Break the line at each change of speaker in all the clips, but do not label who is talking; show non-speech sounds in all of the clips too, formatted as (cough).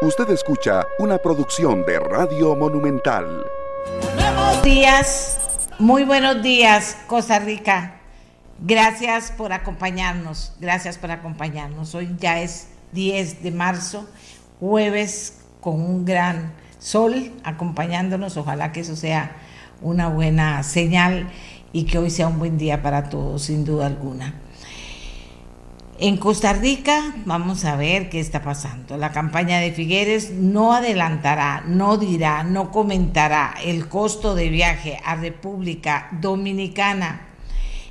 Usted escucha una producción de Radio Monumental.
Buenos días, muy buenos días, Costa Rica. Gracias por acompañarnos, gracias por acompañarnos. Hoy ya es 10 de marzo, jueves con un gran sol acompañándonos. Ojalá que eso sea una buena señal y que hoy sea un buen día para todos, sin duda alguna. En Costa Rica vamos a ver qué está pasando. La campaña de Figueres no adelantará, no dirá, no comentará el costo de viaje a República Dominicana.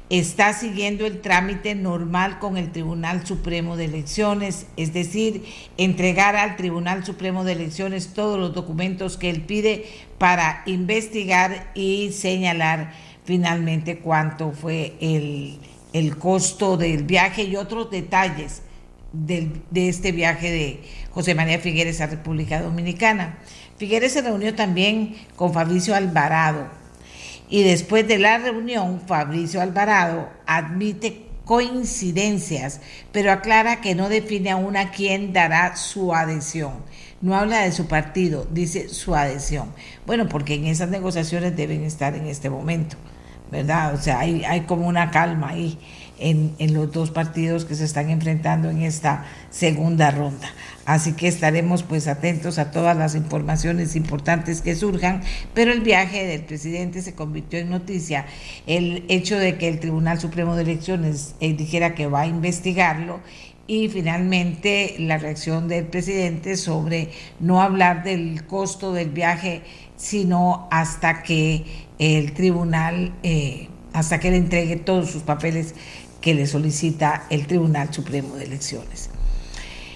Está siguiendo el trámite normal con el Tribunal Supremo de Elecciones, es decir, entregar al Tribunal Supremo de Elecciones todos los documentos que él pide para investigar y señalar finalmente cuánto fue el el costo del viaje y otros detalles de este viaje de José María Figueres a República Dominicana. Figueres se reunió también con Fabricio Alvarado y después de la reunión Fabricio Alvarado admite coincidencias, pero aclara que no define aún a quién dará su adhesión. No habla de su partido, dice su adhesión. Bueno, porque en esas negociaciones deben estar en este momento. ¿Verdad? O sea, hay, hay como una calma ahí en, en, los dos partidos que se están enfrentando en esta segunda ronda. Así que estaremos pues atentos a todas las informaciones importantes que surjan, pero el viaje del presidente se convirtió en noticia. El hecho de que el Tribunal Supremo de Elecciones eh, dijera que va a investigarlo y finalmente la reacción del presidente sobre no hablar del costo del viaje, sino hasta que el tribunal eh, hasta que le entregue todos sus papeles que le solicita el Tribunal Supremo de Elecciones.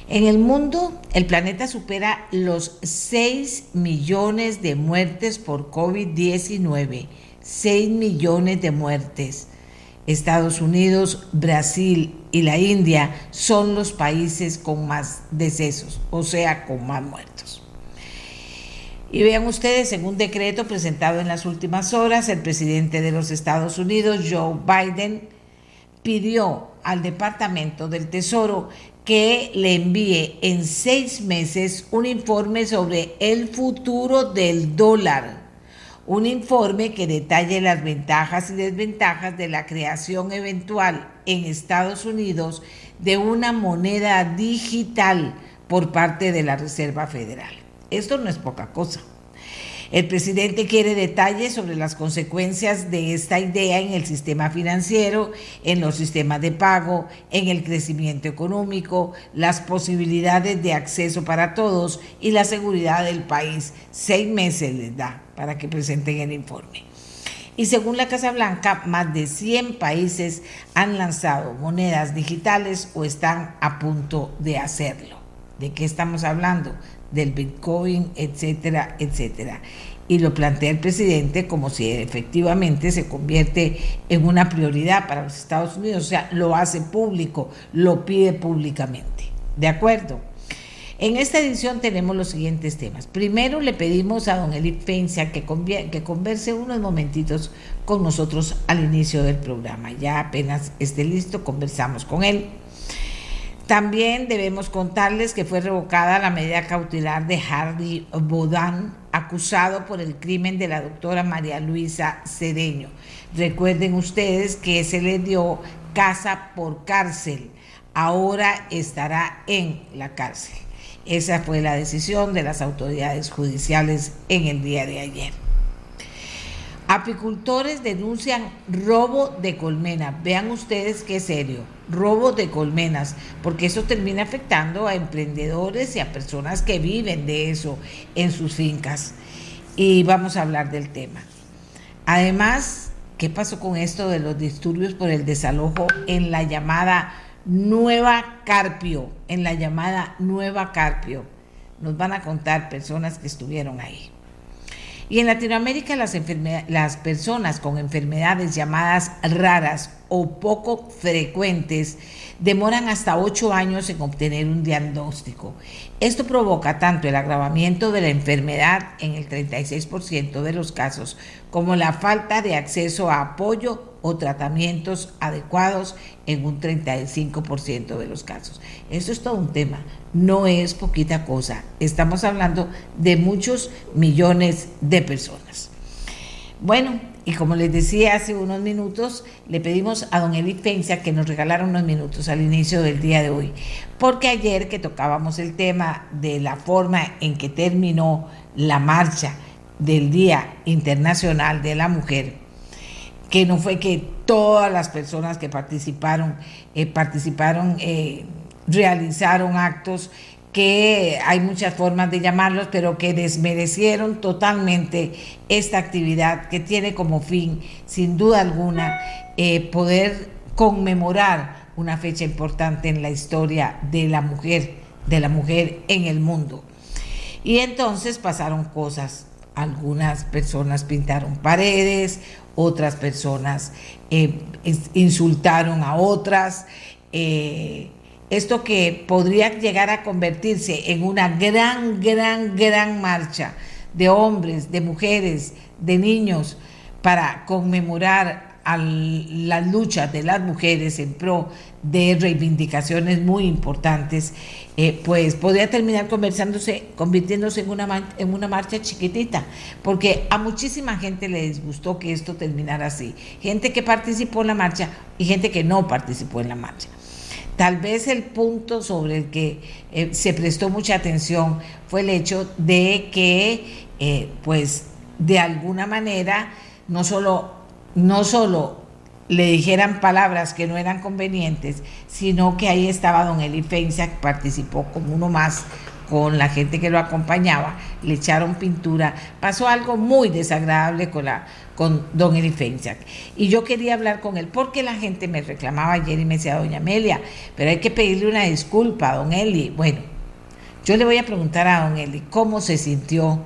En el mundo, el planeta supera los 6 millones de muertes por COVID-19. 6 millones de muertes. Estados Unidos, Brasil y la India son los países con más decesos, o sea, con más muertos. Y vean ustedes, en un decreto presentado en las últimas horas, el presidente de los Estados Unidos, Joe Biden, pidió al Departamento del Tesoro que le envíe en seis meses un informe sobre el futuro del dólar. Un informe que detalle las ventajas y desventajas de la creación eventual en Estados Unidos de una moneda digital por parte de la Reserva Federal. Esto no es poca cosa. El presidente quiere detalles sobre las consecuencias de esta idea en el sistema financiero, en los sistemas de pago, en el crecimiento económico, las posibilidades de acceso para todos y la seguridad del país. Seis meses les da para que presenten el informe. Y según la Casa Blanca, más de 100 países han lanzado monedas digitales o están a punto de hacerlo. ¿De qué estamos hablando? Del Bitcoin, etcétera, etcétera. Y lo plantea el presidente como si efectivamente se convierte en una prioridad para los Estados Unidos, o sea, lo hace público, lo pide públicamente. ¿De acuerdo? En esta edición tenemos los siguientes temas. Primero le pedimos a don Eli Pencia que, que converse unos momentitos con nosotros al inicio del programa. Ya apenas esté listo, conversamos con él. También debemos contarles que fue revocada la medida cautelar de Hardy Bodan, acusado por el crimen de la doctora María Luisa Cedeño. Recuerden ustedes que se le dio casa por cárcel. Ahora estará en la cárcel. Esa fue la decisión de las autoridades judiciales en el día de ayer. Apicultores denuncian robo de colmenas. Vean ustedes qué serio, robo de colmenas, porque eso termina afectando a emprendedores y a personas que viven de eso en sus fincas. Y vamos a hablar del tema. Además, ¿qué pasó con esto de los disturbios por el desalojo en la llamada Nueva Carpio? En la llamada Nueva Carpio. Nos van a contar personas que estuvieron ahí. Y en Latinoamérica las, personas con enfermedades llamadas raras o poco frecuentes demoran hasta ocho años en obtener un diagnóstico. Esto provoca tanto el agravamiento de la enfermedad en el 36% de los casos como la falta de acceso a apoyo o tratamientos adecuados en un 35% de los casos. Eso es todo un tema, no es poquita cosa. Estamos hablando de muchos millones de personas. Bueno, y como les decía hace unos minutos, le pedimos a don Eli Fencia que nos regalara unos minutos al inicio del día de hoy, porque ayer que tocábamos el tema de la forma en que terminó la marcha del Día Internacional de la Mujer, que no fue que todas las personas que participaron, eh, participaron, eh, realizaron actos que hay muchas formas de llamarlos, pero que desmerecieron totalmente esta actividad que tiene como fin, sin duda alguna, eh, poder conmemorar una fecha importante en la historia de la mujer, de la mujer en el mundo. Y entonces pasaron cosas. Algunas personas pintaron paredes, otras personas eh, insultaron a otras. Eh, esto que podría llegar a convertirse en una gran, gran, gran marcha de hombres, de mujeres, de niños, para conmemorar a la lucha de las mujeres en pro de reivindicaciones muy importantes, eh, pues podría terminar conversándose, convirtiéndose en una, marcha chiquitita, porque a muchísima gente les gustó que esto terminara así. Gente que participó en la marcha y gente que no participó en la marcha. Tal vez el punto sobre el que eh, se prestó mucha atención fue el hecho de que, eh, pues, de alguna manera, no solo, no solo le dijeran palabras que no eran convenientes, sino que ahí estaba don Eli que participó como uno más con la gente que lo acompañaba, le echaron pintura, pasó algo muy desagradable con la con don Eli Y yo quería hablar con él porque la gente me reclamaba ayer y me decía, doña Amelia, pero hay que pedirle una disculpa a don Eli. Bueno, yo le voy a preguntar a don Eli cómo se sintió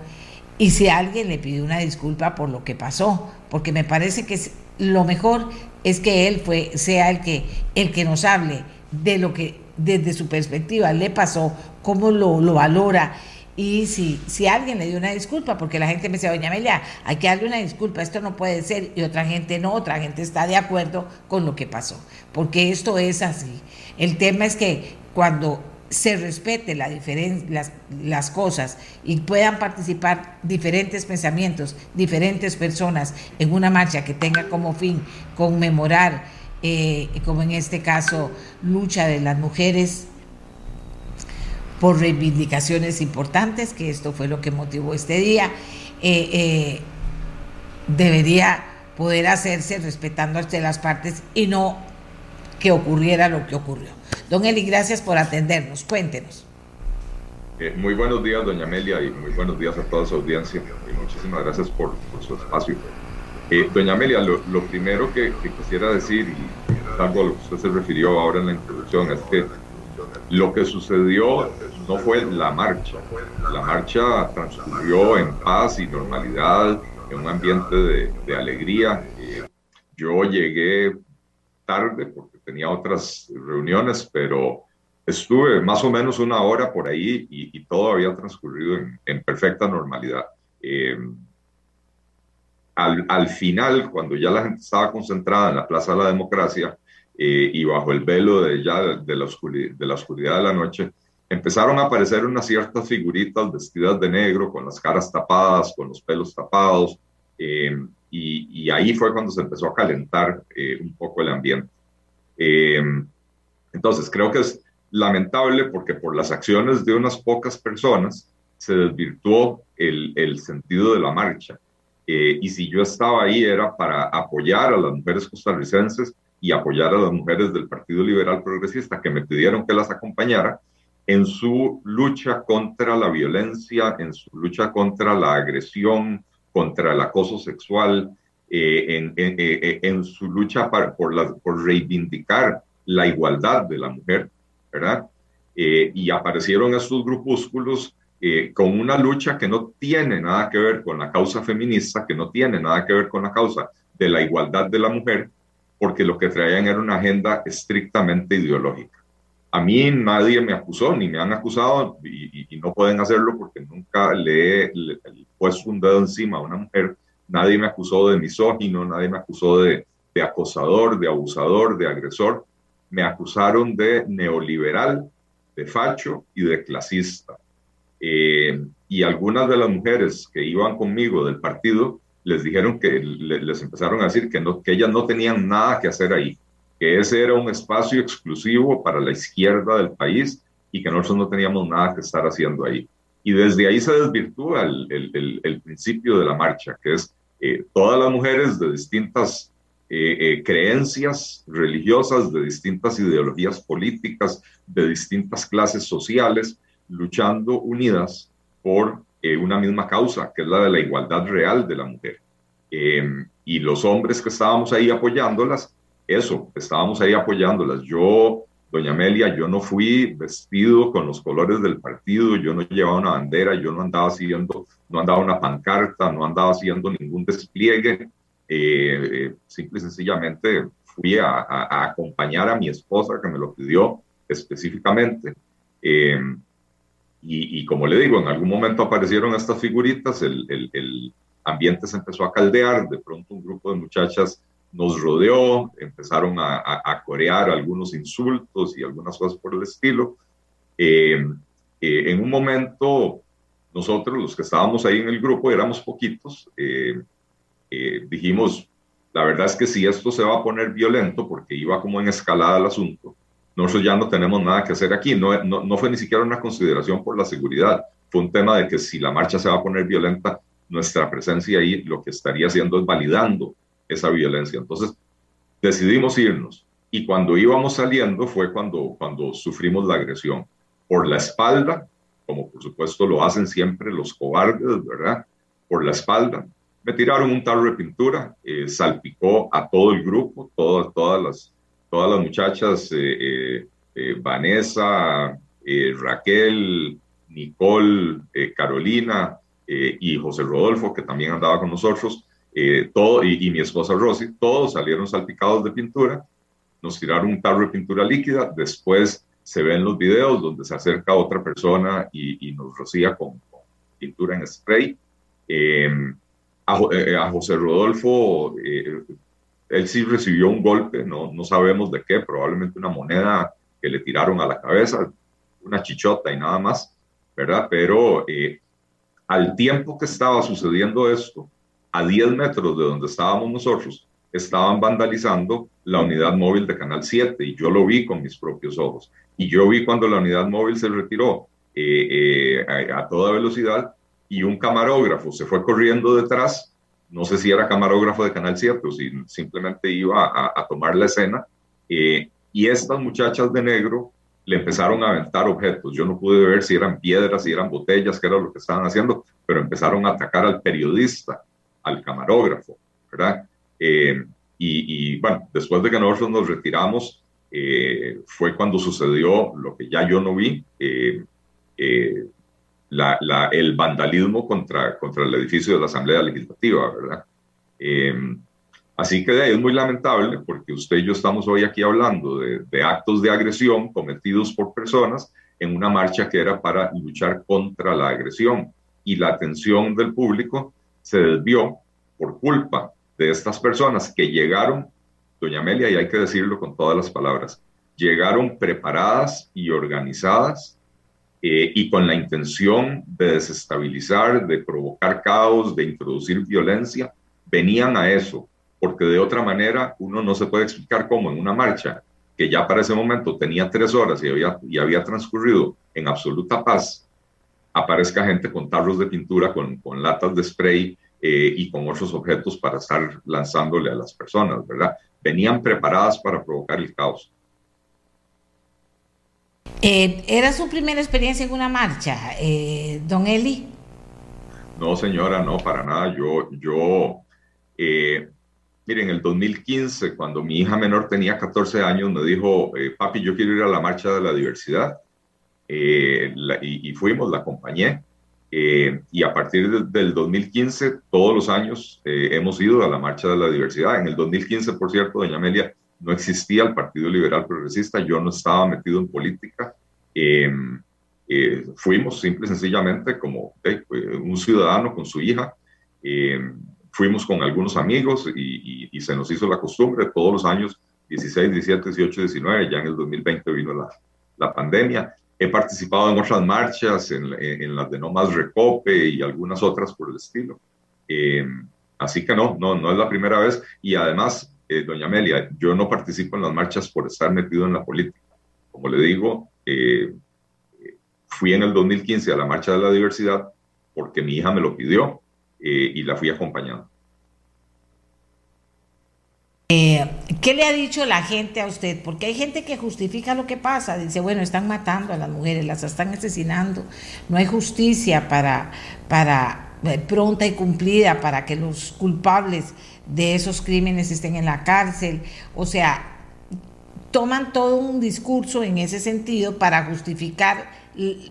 y si alguien le pidió una disculpa por lo que pasó, porque me parece que lo mejor es que él fue, sea el que, el que nos hable de lo que desde su perspectiva le pasó, cómo lo, lo valora y si, si alguien le dio una disculpa, porque la gente me decía, doña Amelia, hay que darle una disculpa, esto no puede ser, y otra gente no, otra gente está de acuerdo con lo que pasó, porque esto es así. El tema es que cuando se respete la las, las cosas y puedan participar diferentes pensamientos, diferentes personas en una marcha que tenga como fin conmemorar, eh, como en este caso, lucha de las mujeres por reivindicaciones importantes, que esto fue lo que motivó este día, eh, eh, debería poder hacerse respetando a las partes y no que ocurriera lo que ocurrió. Don Eli, gracias por atendernos. Cuéntenos.
Eh, muy buenos días, doña Amelia, y muy buenos días a toda su audiencia. Y muchísimas gracias por, su espacio. doña Amelia, lo, primero que, que, quisiera decir, y algo a lo que usted se refirió ahora en la introducción, es que lo que sucedió no fue la marcha. La marcha transcurrió en paz y normalidad, en un ambiente de, alegría. Eh, yo llegué tarde porque tenía otras reuniones, pero estuve más o menos una hora por ahí y, todo había transcurrido en, perfecta normalidad. Eh, al, al, final, cuando ya la gente estaba concentrada en la Plaza de la Democracia, eh, y bajo el velo de ya de la, oscuridad, de la oscuridad de la noche, empezaron a aparecer unas ciertas figuritas vestidas de negro, con las caras tapadas, con los pelos tapados, eh, y, y, ahí fue cuando se empezó a calentar eh, un poco el ambiente. Entonces, creo que es lamentable porque por las acciones de unas pocas personas se desvirtuó el, el sentido de la marcha. y si yo estaba ahí era para apoyar a las mujeres costarricenses y apoyar a las mujeres del Partido Liberal Progresista que me pidieron que las acompañara en su lucha contra la violencia, en su lucha contra la agresión, contra el acoso sexual, eh, en, en, eh, en, su lucha por, reivindicar la igualdad de la mujer, ¿verdad? Eh, y aparecieron estos grupúsculos con una lucha que no tiene nada que ver con la causa feminista, que no tiene nada que ver con la causa de la igualdad de la mujer, porque lo que traían era una agenda estrictamente ideológica. A mí nadie me acusó, ni me han acusado, y, no pueden hacerlo porque nunca le he, puesto un dedo encima a una mujer. Nadie me acusó de misógino, nadie me acusó de, acosador, de abusador, de agresor. Me acusaron de neoliberal, de facho y de clasista. Eh, y algunas de las mujeres que iban conmigo del partido les dijeron que les empezaron a decir que, no, que ellas no tenían nada que hacer ahí, que ese era un espacio exclusivo para la izquierda del país y que nosotros no teníamos nada que estar haciendo ahí. Y desde ahí se desvirtúa el, el, principio de la marcha, que es eh, todas las mujeres de distintas eh, eh, creencias religiosas, de distintas ideologías políticas, de distintas clases sociales, luchando unidas por una misma causa, que es la de la igualdad real de la mujer. Em, y los hombres que estábamos ahí apoyándolas, eso, estábamos ahí apoyándolas. Yo, doña Amelia, yo no fui vestido con los colores del partido, yo no llevaba una bandera, yo no andaba haciendo, no andaba una pancarta, no andaba haciendo ningún despliegue. Eh, eh, simple y sencillamente fui a, acompañar a mi esposa que me lo pidió específicamente. Eh, y, como le digo, en algún momento aparecieron estas figuritas, el, ambiente se empezó a caldear, de pronto un grupo de muchachas nos rodeó, empezaron a, a, corear algunos insultos y algunas cosas por el estilo. Eh, eh, en un momento, nosotros, los que estábamos ahí en el grupo, éramos poquitos, eh, dijimos, la verdad es que si esto se va a poner violento, porque iba como en escalada el asunto, nosotros ya no tenemos nada que hacer aquí. No, no, fue ni siquiera una consideración por la seguridad, fue un tema de que si la marcha se va a poner violenta, nuestra presencia ahí lo que estaría haciendo es validando esa violencia. Entonces decidimos irnos y cuando íbamos saliendo fue cuando, cuando sufrimos la agresión. Por la espalda, como por supuesto lo hacen siempre los cobardes, ¿verdad? Por la espalda. Me tiraron un tarro de pintura, eh, salpicó a todo el grupo, todas, todas las todas las muchachas, eh, eh, eh, Vanessa, Raquel, Nicole, Carolina y José Rodolfo, que también andaba con nosotros, todo, y, mi esposa Rosy, todos salieron salpicados de pintura, nos tiraron un tarro de pintura líquida, después se ven los videos donde se acerca otra persona y, nos rocía con, pintura en spray. a, José Rodolfo él sí recibió un golpe, no, no sabemos de qué, probablemente una moneda que le tiraron a la cabeza, una chichota y nada más, ¿verdad? Pero eh, al tiempo que estaba sucediendo esto, a 10 metros de donde estábamos nosotros, estaban vandalizando la unidad móvil de Canal 7 y yo lo vi con mis propios ojos. Y yo vi cuando la unidad móvil se retiró eh, eh, a, a toda velocidad y un camarógrafo se fue corriendo detrás no sé si era camarógrafo de Canal 7 o si simplemente iba a, tomar la escena, eh, y estas muchachas de negro le empezaron a aventar objetos. Yo no pude ver si eran piedras, si eran botellas, qué era lo que estaban haciendo, pero empezaron a atacar al periodista, al camarógrafo, ¿verdad? Eh, y, bueno, después de que nosotros nos retiramos, eh, fue cuando sucedió lo que ya yo no vi el vandalismo contra, contra el edificio de la Asamblea Legislativa, ¿verdad? Así que es muy lamentable porque usted y yo estamos hoy aquí hablando de, actos de agresión cometidos por personas en una marcha que era para luchar contra la agresión y la atención del público se desvió por culpa de estas personas que llegaron, doña Amelia, y hay que decirlo con todas las palabras, llegaron preparadas y organizadas eh, y con la intención de desestabilizar, de provocar caos, de introducir violencia, venían a eso, porque de otra manera uno no se puede explicar cómo en una marcha que ya para ese momento tenía tres horas y había, y había transcurrido en absoluta paz, aparezca gente con tarros de pintura, con, con latas de spray eh, y con otros objetos para estar lanzándole a las personas, ¿verdad? Venían preparadas para provocar el caos.
Eh, ¿Era su primera experiencia en una marcha, eh, don Eli?
No, señora, no, para nada. Yo, yo, eh, miren, en el 2015, cuando mi hija menor tenía 14 años, me dijo, papi, yo quiero ir a la marcha de la diversidad. Y, fuimos, la acompañé. y a partir del 2015, todos los años hemos ido a la marcha de la diversidad. En el 2015, por cierto, doña Amelia, no existía el Partido Liberal Progresista, yo no estaba metido en política. Em, eh, fuimos simple y sencillamente como un ciudadano con su hija. Em, fuimos con algunos amigos y, y, se nos hizo la costumbre todos los años, 16, 17, 18, 19, ya en el 2020 vino la, la pandemia. He participado en otras marchas, en, las de No Más Recope y algunas otras por el estilo. Eh, así que no, no, no es la primera vez. Y además, eh, doña Amelia, yo no participo en las marchas por estar metido en la política. Como le digo, eh, fui en el 2015 a la Marcha de la Diversidad porque mi hija me lo pidió y la fui acompañando.
Eh, ¿Qué le ha dicho la gente a usted? Porque hay gente que justifica lo que pasa, dice, bueno, están matando a las mujeres, las están asesinando, no hay justicia para, para eh, pronta y cumplida para que los culpables de esos crímenes estén en la cárcel. O sea, toman todo un discurso en ese sentido para justificar,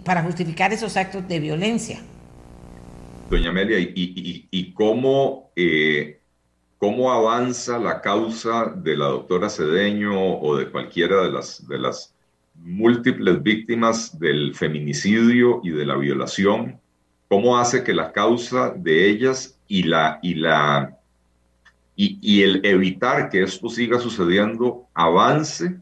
para justificar esos actos de violencia.
Doña Amelia, ¿y, cómo... Eh, cómo avanza la causa de la doctora Cedeño o de cualquiera de las, múltiples víctimas del feminicidio y de la violación, cómo hace que la causa de ellas y, la, y, la, y el evitar que esto siga sucediendo avance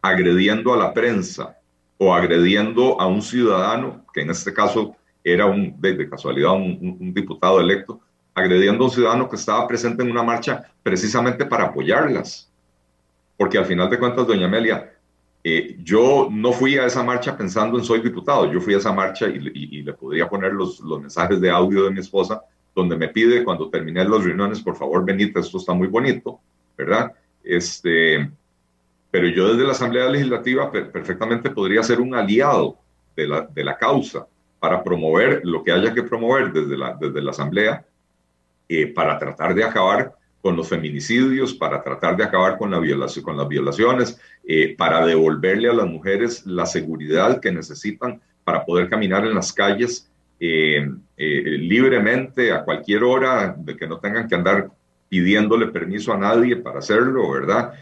agrediendo a la prensa o agrediendo a un ciudadano, que en este caso era un, de, casualidad un diputado electo, agrediendo a un ciudadano que estaba presente en una marcha precisamente para apoyarlas. Porque al final de cuentas, doña Amelia, eh, yo no fui a esa marcha pensando en soy diputado, yo fui a esa marcha y, le podría poner los, los, mensajes de audio de mi esposa, donde me pide cuando terminé las reuniones, por favor, Benita, esto está muy bonito, ¿verdad? Este, pero yo desde la Asamblea Legislativa perfectamente podría ser un aliado de la, de la causa para promover lo que haya que promover desde la, desde la Asamblea eh, para tratar de acabar con los feminicidios, para tratar de acabar con, las violaciones, eh, para devolverle a las mujeres la seguridad que necesitan para poder caminar en las calles eh, libremente a cualquier hora, de que no tengan que andar pidiéndole permiso a nadie para hacerlo, ¿verdad?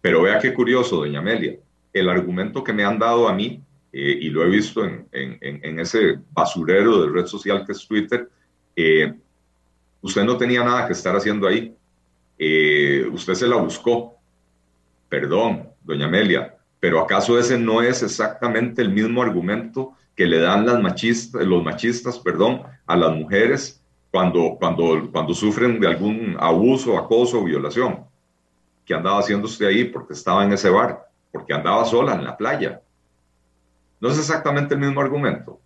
pero vea qué curioso, doña Amelia, el argumento que me han dado a mí, y lo he visto en, ese basurero de red social que es Twitter, Usted no tenía nada que estar haciendo ahí. Eh, usted se la buscó. Perdón, doña Amelia, pero ¿acaso ese no es exactamente el mismo argumento que le dan las machistas, los machistas perdón, a las mujeres cuando, cuando, cuando sufren de algún abuso, acoso o violación? ¿Qué andaba haciendo usted ahí? Porque estaba en ese bar, porque andaba sola en la playa. No es exactamente el mismo argumento.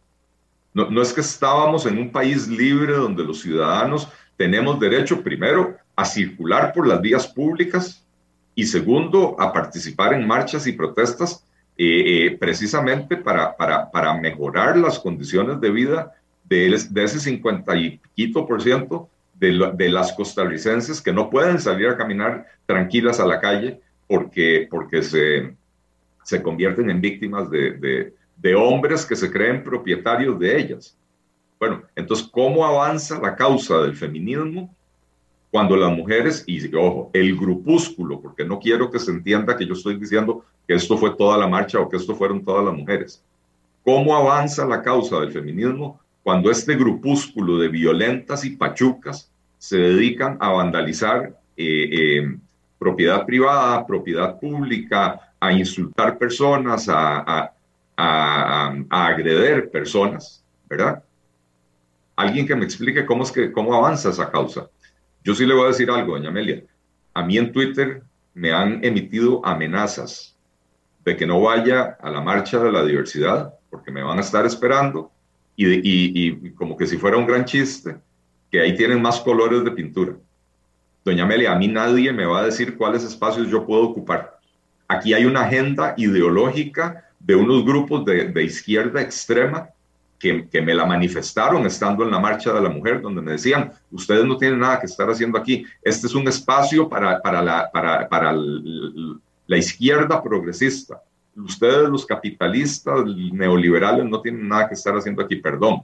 No, no, es que estábamos en un país libre donde los ciudadanos tenemos derecho, primero, a circular por las vías públicas y segundo, a participar en marchas y protestas eh, eh, precisamente para, para, para, mejorar las condiciones de vida de, de ese 50 y piquito por ciento de, de, las costarricenses que no pueden salir a caminar tranquilas a la calle porque, porque se, se convierten en víctimas de, de hombres que se creen propietarios de ellas. Bueno, entonces, ¿cómo avanza la causa del feminismo cuando las mujeres, y ojo, el grupúsculo, porque no quiero que se entienda que yo estoy diciendo que esto fue toda la marcha o que esto fueron todas las mujeres. ¿Cómo avanza la causa del feminismo cuando este grupúsculo de violentas y pachucas se dedican a vandalizar eh, eh, propiedad privada, propiedad pública, a insultar personas, a, a, agreder personas, ¿verdad? Alguien que me explique cómo es que cómo avanza esa causa. Yo sí le voy a decir algo, doña Amelia. A mí en Twitter me han emitido amenazas de que no vaya a la marcha de la diversidad porque me van a estar esperando y, como que si fuera un gran chiste, que ahí tienen más colores de pintura. Doña Amelia, a mí nadie me va a decir cuáles espacios yo puedo ocupar. Aquí hay una agenda ideológica de unos grupos de izquierda extrema que, me la manifestaron estando en la marcha de la mujer, donde me decían, ustedes no tienen nada que estar haciendo aquí, este es un espacio para, para, la, para, para la izquierda progresista. Ustedes los capitalistas neoliberales no tienen nada que estar haciendo aquí, perdón.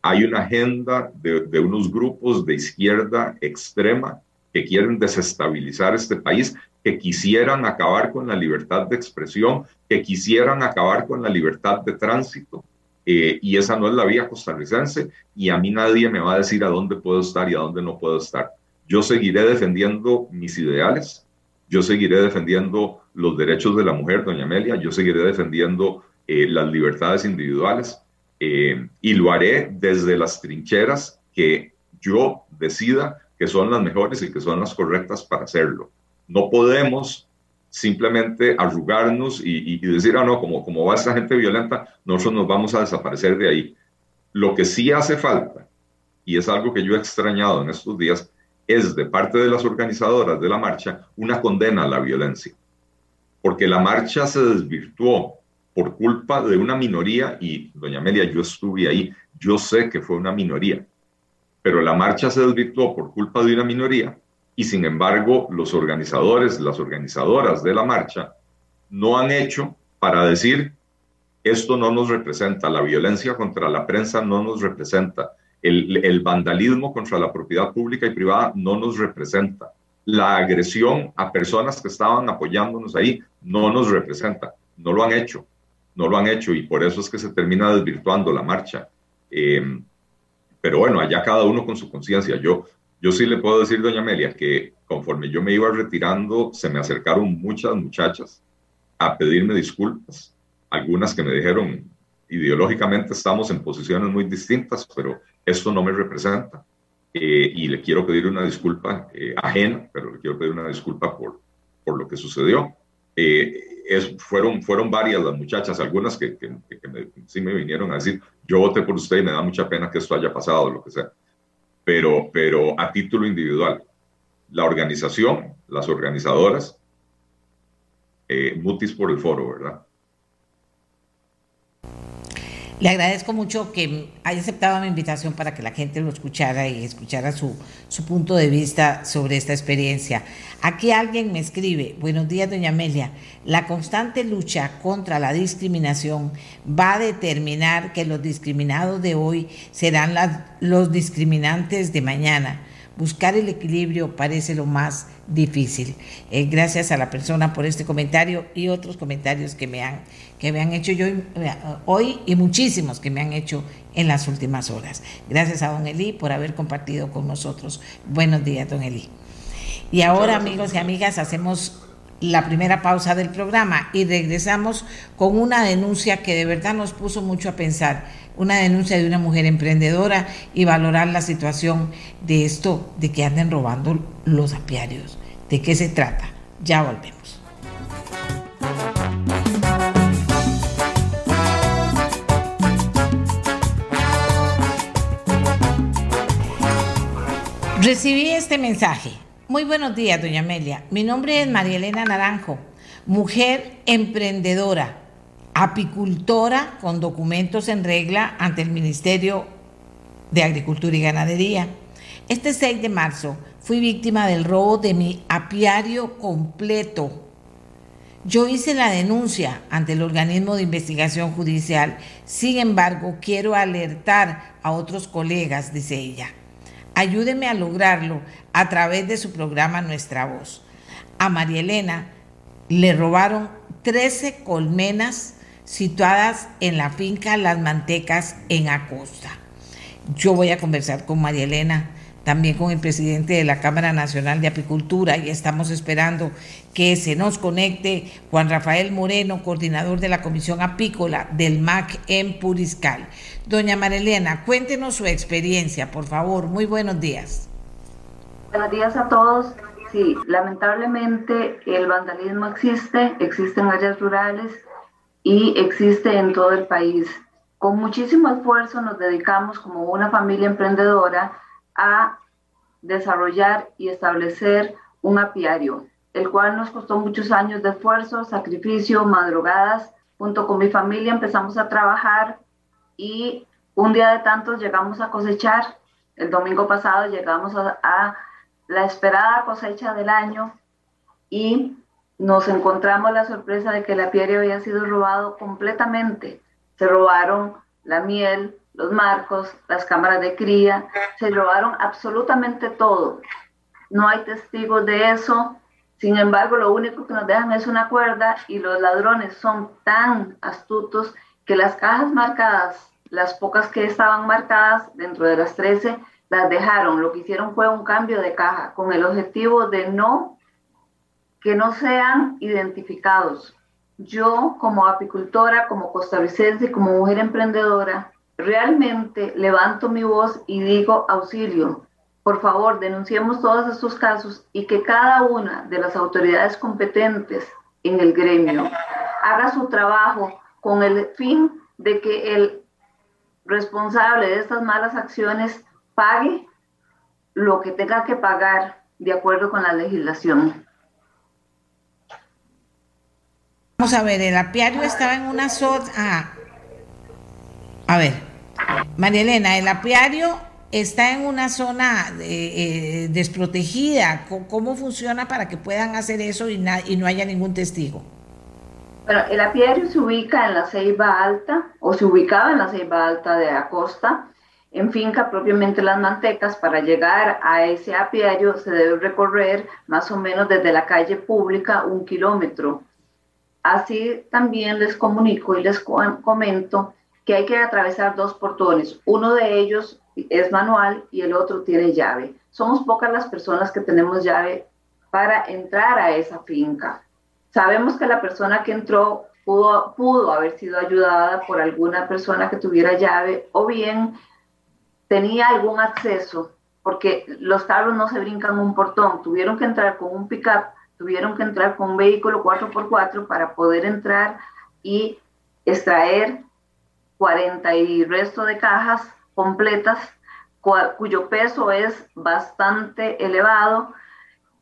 Hay una agenda de, de unos grupos de izquierda extrema que quieren desestabilizar este país, que quisieran acabar con la libertad de expresión, que quisieran acabar con la libertad de tránsito Eh, y esa no es la vía costarricense y a mí nadie me va a decir a dónde puedo estar y a dónde no puedo estar. Yo seguiré defendiendo mis ideales, yo seguiré defendiendo los derechos de la mujer, doña Amelia, yo seguiré defendiendo eh, las libertades individuales eh, y lo haré desde las trincheras que yo decida que son las mejores y que son las correctas para hacerlo. No podemos simplemente arrugarnos y, decir, ah, no, como, como va esta gente violenta, nosotros nos vamos a desaparecer de ahí. Lo que sí hace falta, y es algo que yo he extrañado en estos días, es de parte de las organizadoras de la marcha una condena a la violencia. Porque la marcha se desvirtuó por culpa de una minoría, y doña Amelia, yo estuve ahí, yo sé que fue una minoría, pero la marcha se desvirtuó por culpa de una minoría y sin embargo los organizadores, las organizadoras de la marcha no han hecho para decir esto no nos representa, la violencia contra la prensa no nos representa, el, vandalismo contra la propiedad pública y privada no nos representa, la agresión a personas que estaban apoyándonos ahí no nos representa, no lo han hecho, no lo han hecho y por eso es que se termina desvirtuando la marcha. Eh, pero bueno, allá cada uno con su conciencia. Yo, yo sí le puedo decir, doña Amelia, que conforme yo me iba retirando, se me acercaron muchas muchachas a pedirme disculpas. Algunas que me dijeron, ideológicamente estamos en posiciones muy distintas, pero esto no me representa. Eh, y le quiero pedir una disculpa eh, ajena, pero le quiero pedir una disculpa por, por lo que sucedió. Eh, es, fueron, fueron varias las muchachas, algunas que, que, sí me vinieron a decir, yo voté por usted y me da mucha pena que esto haya pasado, lo que sea pero, pero a título individual. La organización, las organizadoras, eh, mutis por el foro, ¿verdad?
Le agradezco mucho que haya aceptado mi invitación para que la gente lo escuchara y escuchara su, su, punto de vista sobre esta experiencia. Aquí alguien me escribe, buenos días doña Amelia, la constante lucha contra la discriminación va a determinar que los discriminados de hoy serán los discriminantes de mañana. Buscar el equilibrio parece lo más difícil. Eh, gracias a la persona por este comentario y otros comentarios que me han, que me han hecho yo hoy y muchísimos que me han hecho en las últimas horas. Gracias a don Eli por haber compartido con nosotros. Buenos días, don Eli. Y ahora, amigos y amigas, hacemos la primera pausa del programa y regresamos con una denuncia que de verdad nos puso mucho a pensar una denuncia de una mujer emprendedora y valorar la situación de esto, de que anden robando los apiarios. ¿De qué se trata? Ya volvemos. Recibí este mensaje. Muy buenos días, doña Amelia. Mi nombre es María Elena Naranjo, mujer emprendedora apicultora con documentos en regla ante el Ministerio de Agricultura y Ganadería. Este 6 de marzo fui víctima del robo de mi apiario completo. Yo hice la denuncia ante el organismo de investigación judicial, sin embargo quiero alertar a otros colegas, dice ella. Ayúdeme a lograrlo a través de su programa Nuestra Voz. A María Elena le robaron 13 colmenas situadas en la finca Las Mantecas en Acosta. Yo voy a conversar con María Elena, también con el presidente de la Cámara Nacional de Apicultura y estamos esperando que se nos conecte Juan Rafael Moreno, coordinador de la Comisión Apícola del MAC en Puriscal. Doña María Elena, cuéntenos su experiencia, por favor. Muy buenos días.
Buenos días a todos. Sí, lamentablemente el vandalismo existe, existen áreas rurales y existe en todo el país. Con muchísimo esfuerzo nos dedicamos como una familia emprendedora a desarrollar y establecer un apiario, el cual nos costó muchos años de esfuerzo, sacrificio, madrugadas. Junto con mi familia empezamos a trabajar y un día de tantos llegamos a cosechar. El domingo pasado llegamos a, la esperada cosecha del año y nos encontramos la sorpresa de que el apiario había sido robado completamente. Se robaron la miel, los marcos, las cámaras de cría, se robaron absolutamente todo. No hay testigos de eso. Sin embargo, lo único que nos dejan es una cuerda y los ladrones son tan astutos que las cajas marcadas las pocas que estaban marcadas dentro de las 13 las dejaron. Lo que hicieron fue un cambio de caja con el objetivo de no que no sean identificados. Yo como apicultora, como costarricense, como mujer emprendedora, realmente levanto mi voz y digo auxilio. Por favor, denunciemos todos estos casos y que cada una de las autoridades competentes en el gremio haga su trabajo con el fin de que el responsable de estas malas acciones pague lo que tenga que pagar de acuerdo con la legislación.
Vamos a ver, el apiario estaba en una zona... Ah, a ver, María Elena, el apiario está en una zona eh, desprotegida. ¿Cómo, funciona para que puedan hacer eso y, y no haya ningún testigo?
Bueno, el apiario se ubica en la Ceiba Alta o se ubicaba en la Ceiba Alta de Acosta, en finca propiamente Las Mantecas. Para llegar a ese apiario se debe recorrer más o menos desde la calle pública un kilómetro. Así también les comunico y les comento que hay que atravesar dos portones. Uno de ellos es manual y el otro tiene llave. Somos pocas las personas que tenemos llave para entrar a esa finca. Sabemos que la persona que entró pudo, haber sido ayudada por alguna persona que tuviera llave o bien tenía algún acceso, porque los tablos no se brincan un portón, tuvieron que entrar con un pickup, tuvieron que entrar con un vehículo 4x4 para poder entrar y extraer 40 y resto de cajas completas, cuyo peso es bastante elevado.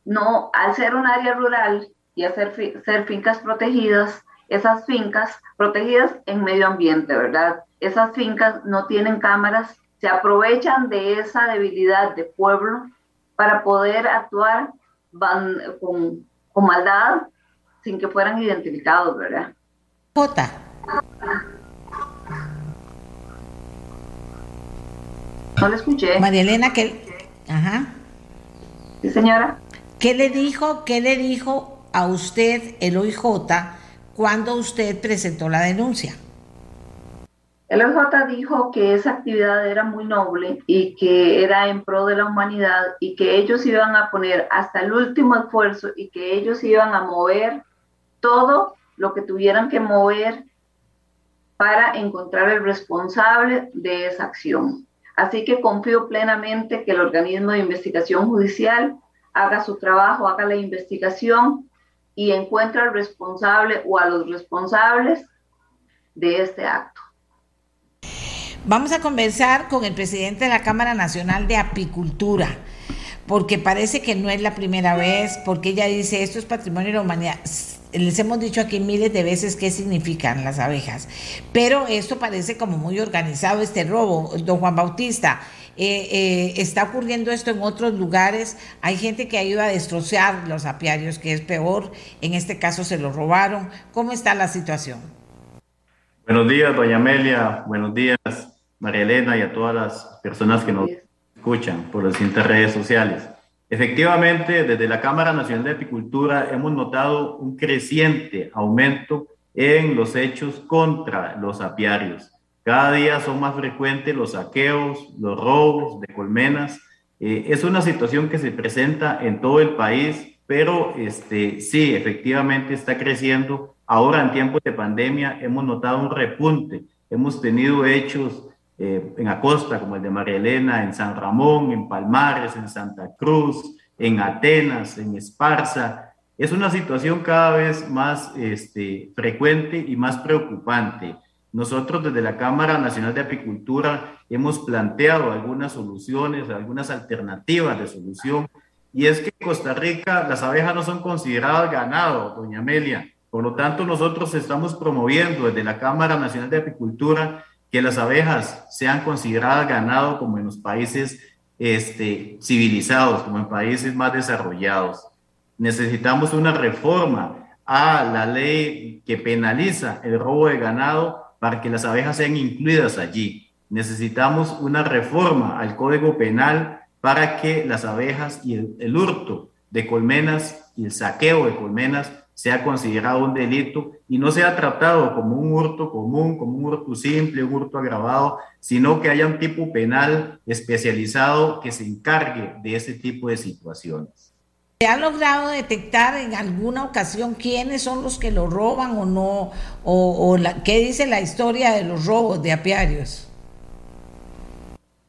No, al ser un área rural, y hacer ser fincas protegidas, esas fincas protegidas en medio ambiente, ¿verdad? Esas fincas no tienen cámaras, se aprovechan de esa debilidad de pueblo para poder actuar van, con, con maldad sin que fueran identificados, ¿verdad?
Jota.
No le escuché.
María Elena, que... Ajá.
Sí, señora.
¿Qué le dijo, qué le dijo a usted el OIJ cuando usted presentó la denuncia?
El OIJ dijo que esa actividad era muy noble y que era en pro de la humanidad y que ellos iban a poner hasta el último esfuerzo y que ellos iban a mover todo lo que tuvieran que mover para encontrar el responsable de esa acción. Así que confío plenamente que el organismo de investigación judicial haga su trabajo, haga la investigación y encuentra al responsable o a los responsables de este acto.
Vamos a conversar con el presidente de la Cámara Nacional de Apicultura, porque parece que no es la primera vez, porque ella dice, esto es patrimonio de la humanidad. Les hemos dicho aquí miles de veces qué significan las abejas, pero esto parece como muy organizado, este robo, don Juan Bautista. Eh, eh, está ocurriendo esto en otros lugares. Hay gente que ayuda a destrozar los apiarios, que es peor. En este caso se lo robaron. ¿Cómo está la situación?
Buenos días, doña Amelia. Buenos días, María Elena, y a todas las personas que nos escuchan por las distintas redes sociales. Efectivamente, desde la Cámara Nacional de Apicultura hemos notado un creciente aumento en los hechos contra los apiarios. Cada día son más frecuentes los saqueos, los robos de colmenas. Eh, es una situación que se presenta en todo el país, pero este, sí, efectivamente está creciendo. Ahora en tiempos de pandemia hemos notado un repunte. Hemos tenido hechos eh, en Acosta, como el de María Elena, en San Ramón, en Palmares, en Santa Cruz, en Atenas, en Esparza. Es una situación cada vez más este, frecuente y más preocupante. Nosotros desde la Cámara Nacional de Apicultura hemos planteado algunas soluciones, algunas alternativas de solución, y es que en Costa Rica las abejas no son consideradas ganado, doña Amelia. Por lo tanto, nosotros estamos promoviendo desde la Cámara Nacional de Apicultura que las abejas sean consideradas ganado como en los países este, civilizados, como en países más desarrollados. Necesitamos una reforma a la ley que penaliza el robo de ganado para que las abejas sean incluidas allí. Necesitamos una reforma al Código Penal para que las abejas y el, hurto de colmenas y el saqueo de colmenas sea considerado un delito y no sea tratado como un hurto común, como un hurto simple, un hurto agravado, sino que haya un tipo penal especializado que se encargue de ese tipo de situaciones.
¿Se ha logrado detectar en alguna ocasión quiénes son los que lo roban o no? ¿O, qué dice la historia de los robos de apiarios?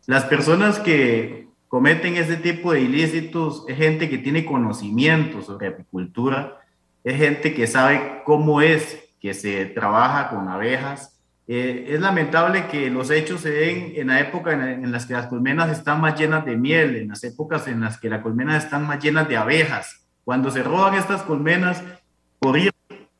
Las personas que cometen ese tipo de ilícitos es gente que tiene conocimiento sobre apicultura, es gente que sabe cómo es que se trabaja con abejas. Eh, es lamentable que los hechos se den en la época en, las que las colmenas están más llenas de miel, en las épocas en las que las colmenas están más llenas de abejas. Cuando se roban estas colmenas, por,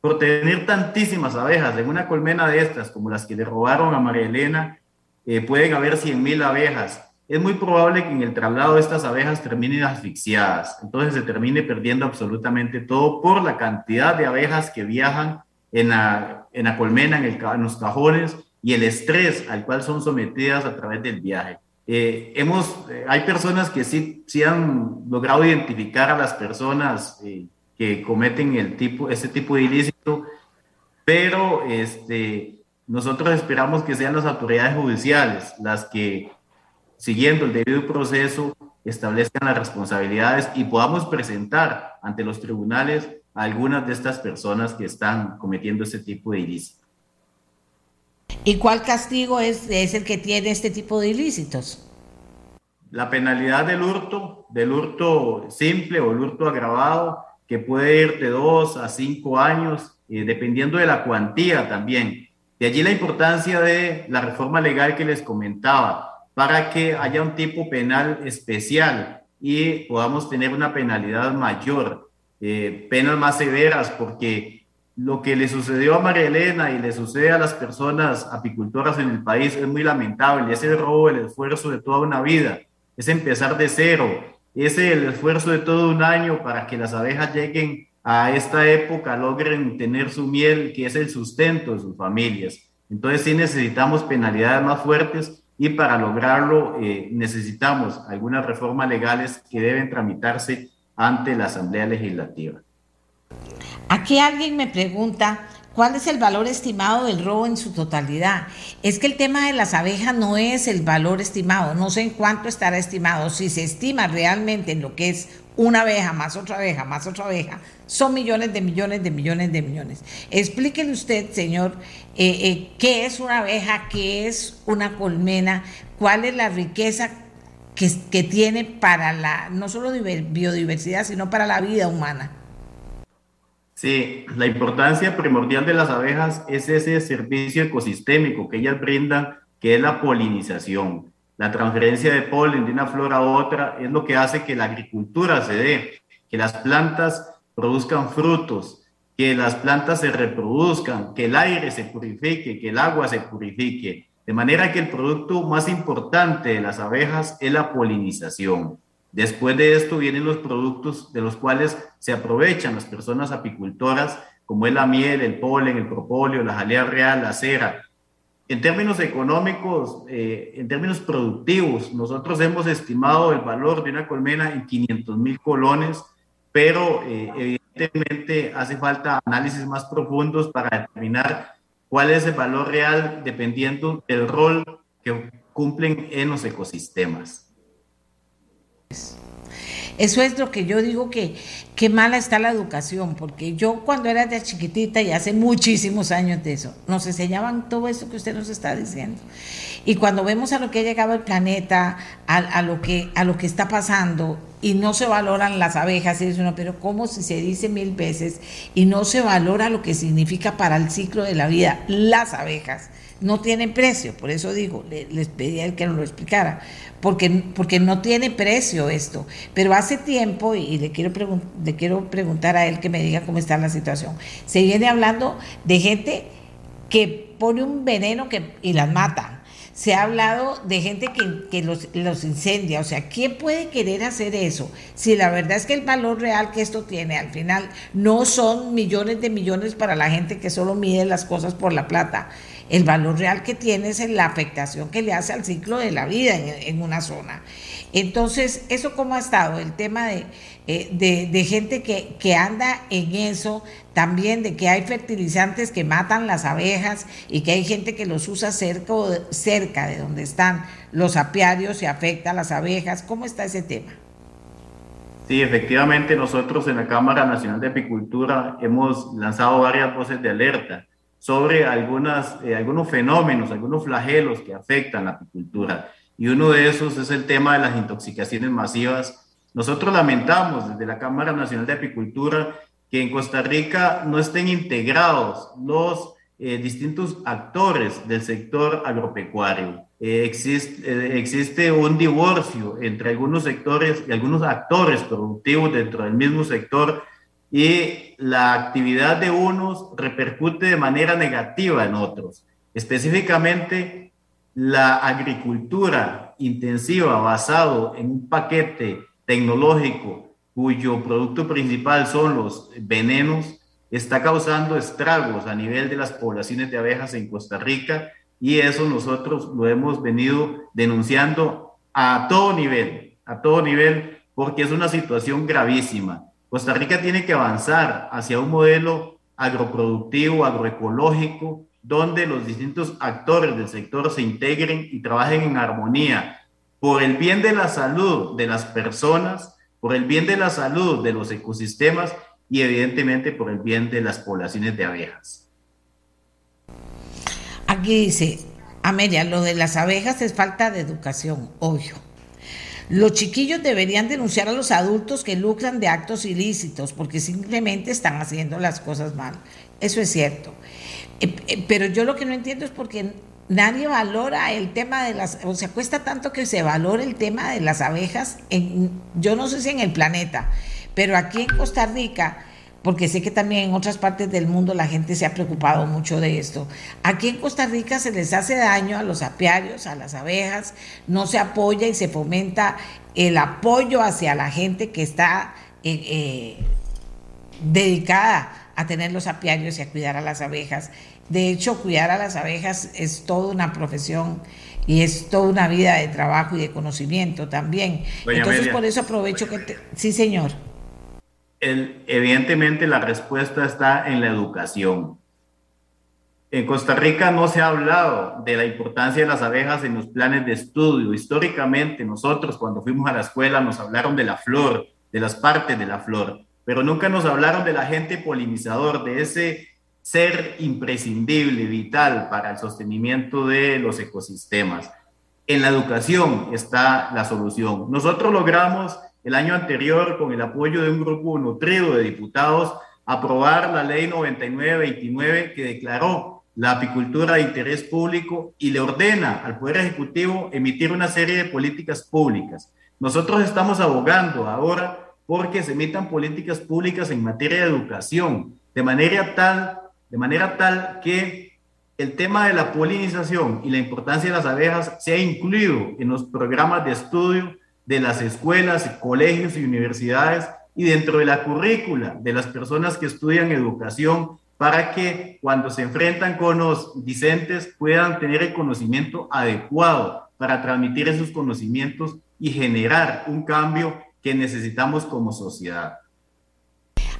por tener tantísimas abejas en una colmena de estas, como las que le robaron a María Elena, eh, pueden haber 100 mil abejas es muy probable que en el traslado de estas abejas terminen asfixiadas. Entonces se termine perdiendo absolutamente todo por la cantidad de abejas que viajan en la, en la colmena, en, los cajones y el estrés al cual son sometidas a través del viaje. Eh, hemos, eh, hay personas que sí, sí, han logrado identificar a las personas eh, que cometen el tipo, ese tipo de ilícito, pero este, nosotros esperamos que sean las autoridades judiciales las que siguiendo el debido proceso, establezcan las responsabilidades y podamos presentar ante los tribunales a algunas de estas personas que están cometiendo este tipo de ilícitos.
¿Y cuál castigo es, es el que tiene este tipo de ilícitos?
La penalidad del hurto, del hurto simple o el hurto agravado, que puede ir de dos a cinco años, eh, dependiendo de la cuantía también. De allí la importancia de la reforma legal que les comentaba, para que haya un tipo penal especial y podamos tener una penalidad mayor, eh, penas más severas, porque lo que le sucedió a María Elena y le sucede a las personas apicultoras en el país es muy lamentable. Es el robo, el esfuerzo de toda una vida, es empezar de cero, es el esfuerzo de todo un año para que las abejas lleguen a esta época, logren tener su miel, que es el sustento de sus familias. Entonces sí necesitamos penalidades más fuertes y para lograrlo eh, necesitamos algunas reformas legales que deben tramitarse ante la Asamblea Legislativa.
Aquí alguien me pregunta, ¿cuál es el valor estimado del robo en su totalidad? Es que el tema de las abejas no es el valor estimado, no sé en cuánto estará estimado, si se estima realmente en lo que es una abeja más otra abeja más otra abeja, son millones de millones de millones de millones. Explíquele usted, señor, eh, eh, qué es una abeja, qué es una colmena, cuál es la riqueza que, que tiene para la, no solo biodiversidad, sino para la vida humana.
Sí, la importancia primordial de las abejas es ese servicio ecosistémico que ellas brindan, que es la polinización. La transferencia de polen de una flor a otra es lo que hace que la agricultura se dé, que las plantas produzcan frutos, que las plantas se reproduzcan, que el aire se purifique, que el agua se purifique. De manera que el producto más importante de las abejas es la polinización. Después de esto vienen los productos de los cuales se aprovechan las personas apicultoras, como es la miel, el polen, el propóleo, la jalea real, la cera. En términos económicos, eh, en términos productivos, nosotros hemos estimado el valor de una colmena en 500 mil colones pero eh, evidentemente hace falta análisis más profundos para determinar cuál es el valor real dependiendo del rol que cumplen en los ecosistemas.
Eso es lo que yo digo que qué mala está la educación, porque yo cuando era de chiquitita y hace muchísimos años de eso, nos enseñaban todo eso que usted nos está diciendo. Y cuando vemos a lo que ha llegado el planeta, a, lo, que, a lo que está pasando, y no se valoran las abejas, y dice uno, pero ¿cómo si se dice mil veces y no se valora lo que significa para el ciclo de la vida las abejas? No tienen precio, por eso digo, les pedí a él que nos lo explicara porque, porque no tiene precio esto. Pero hace tiempo, y le quiero, le quiero preguntar a él que me diga cómo está la situación, se viene hablando de gente que pone un veneno que, y las mata. Se ha hablado de gente que, que los, los, incendia. O sea, ¿quién puede querer hacer eso? Si la verdad es que el valor real que esto tiene al final no son millones de millones para la gente que solo mide las cosas por la plata. El valor real que tiene es la afectación que le hace al ciclo de la vida en, una zona. Entonces, ¿eso cómo ha estado? El tema de, eh, de, gente que, que, anda en eso, también de que hay fertilizantes que matan las abejas y que hay gente que los usa cerca, cerca de donde están los apiarios y afecta a las abejas. ¿Cómo está ese tema?
Sí, efectivamente nosotros en la Cámara Nacional de Apicultura hemos lanzado varias voces de alerta sobre algunas, eh, algunos fenómenos, algunos flagelos que afectan la apicultura. Y uno de esos es el tema de las intoxicaciones masivas. Nosotros lamentamos desde la Cámara Nacional de Apicultura que en Costa Rica no estén integrados los eh, distintos actores del sector agropecuario. Eh, existe, existe un divorcio entre algunos sectores y algunos actores productivos dentro del mismo sector y la actividad de unos repercute de manera negativa en otros. Específicamente, la agricultura intensiva basado en un paquete tecnológico cuyo producto principal son los venenos, está causando estragos a nivel de las poblaciones de abejas en Costa Rica y eso nosotros lo hemos venido denunciando a todo nivel, a todo nivel, porque es una situación gravísima. Costa Rica tiene que avanzar hacia un modelo agroproductivo, agroecológico, donde los distintos actores del sector se integren y trabajen en armonía por el bien de la salud de las personas, por el bien de la salud de los ecosistemas y evidentemente por el bien de las poblaciones de abejas.
Aquí dice, Amelia, lo de las abejas es falta de educación, obvio. Los chiquillos deberían denunciar a los adultos que lucran de actos ilícitos porque simplemente están haciendo las cosas mal. Eso es cierto. Eh, eh, pero yo lo que no entiendo es porque nadie valora el tema de las, o sea, cuesta tanto que se valore el tema de las abejas, en, yo no sé si en el planeta, pero aquí en Costa Rica porque sé que también en otras partes del mundo la gente se ha preocupado mucho de esto. Aquí en Costa Rica se les hace daño a los apiarios, a las abejas, no se apoya y se fomenta el apoyo hacia la gente que está eh, eh, dedicada a tener los apiarios y a cuidar a las abejas. De hecho, cuidar a las abejas es toda una profesión y es toda una vida de trabajo y de conocimiento también. Entonces, por eso aprovecho que... Sí, señor
evidentemente la respuesta está en la educación. En Costa Rica no se ha hablado de la importancia de las abejas en los planes de estudio. Históricamente nosotros cuando fuimos a la escuela nos hablaron de la flor, de las partes de la flor, pero nunca nos hablaron del agente polinizador, de ese ser imprescindible, vital para el sostenimiento de los ecosistemas. En la educación está la solución. Nosotros logramos el año anterior, con el apoyo de un grupo nutrido de diputados, aprobar la ley 9929 que declaró la apicultura de interés público y le ordena al Poder Ejecutivo emitir una serie de políticas públicas. Nosotros estamos abogando ahora porque se emitan políticas públicas en materia de educación, de manera tal, de manera tal que el tema de la polinización y la importancia de las abejas sea incluido en los programas de estudio de las escuelas, colegios y universidades y dentro de la currícula de las personas que estudian educación para que cuando se enfrentan con los discentes puedan tener el conocimiento adecuado para transmitir esos conocimientos y generar un cambio que necesitamos como sociedad.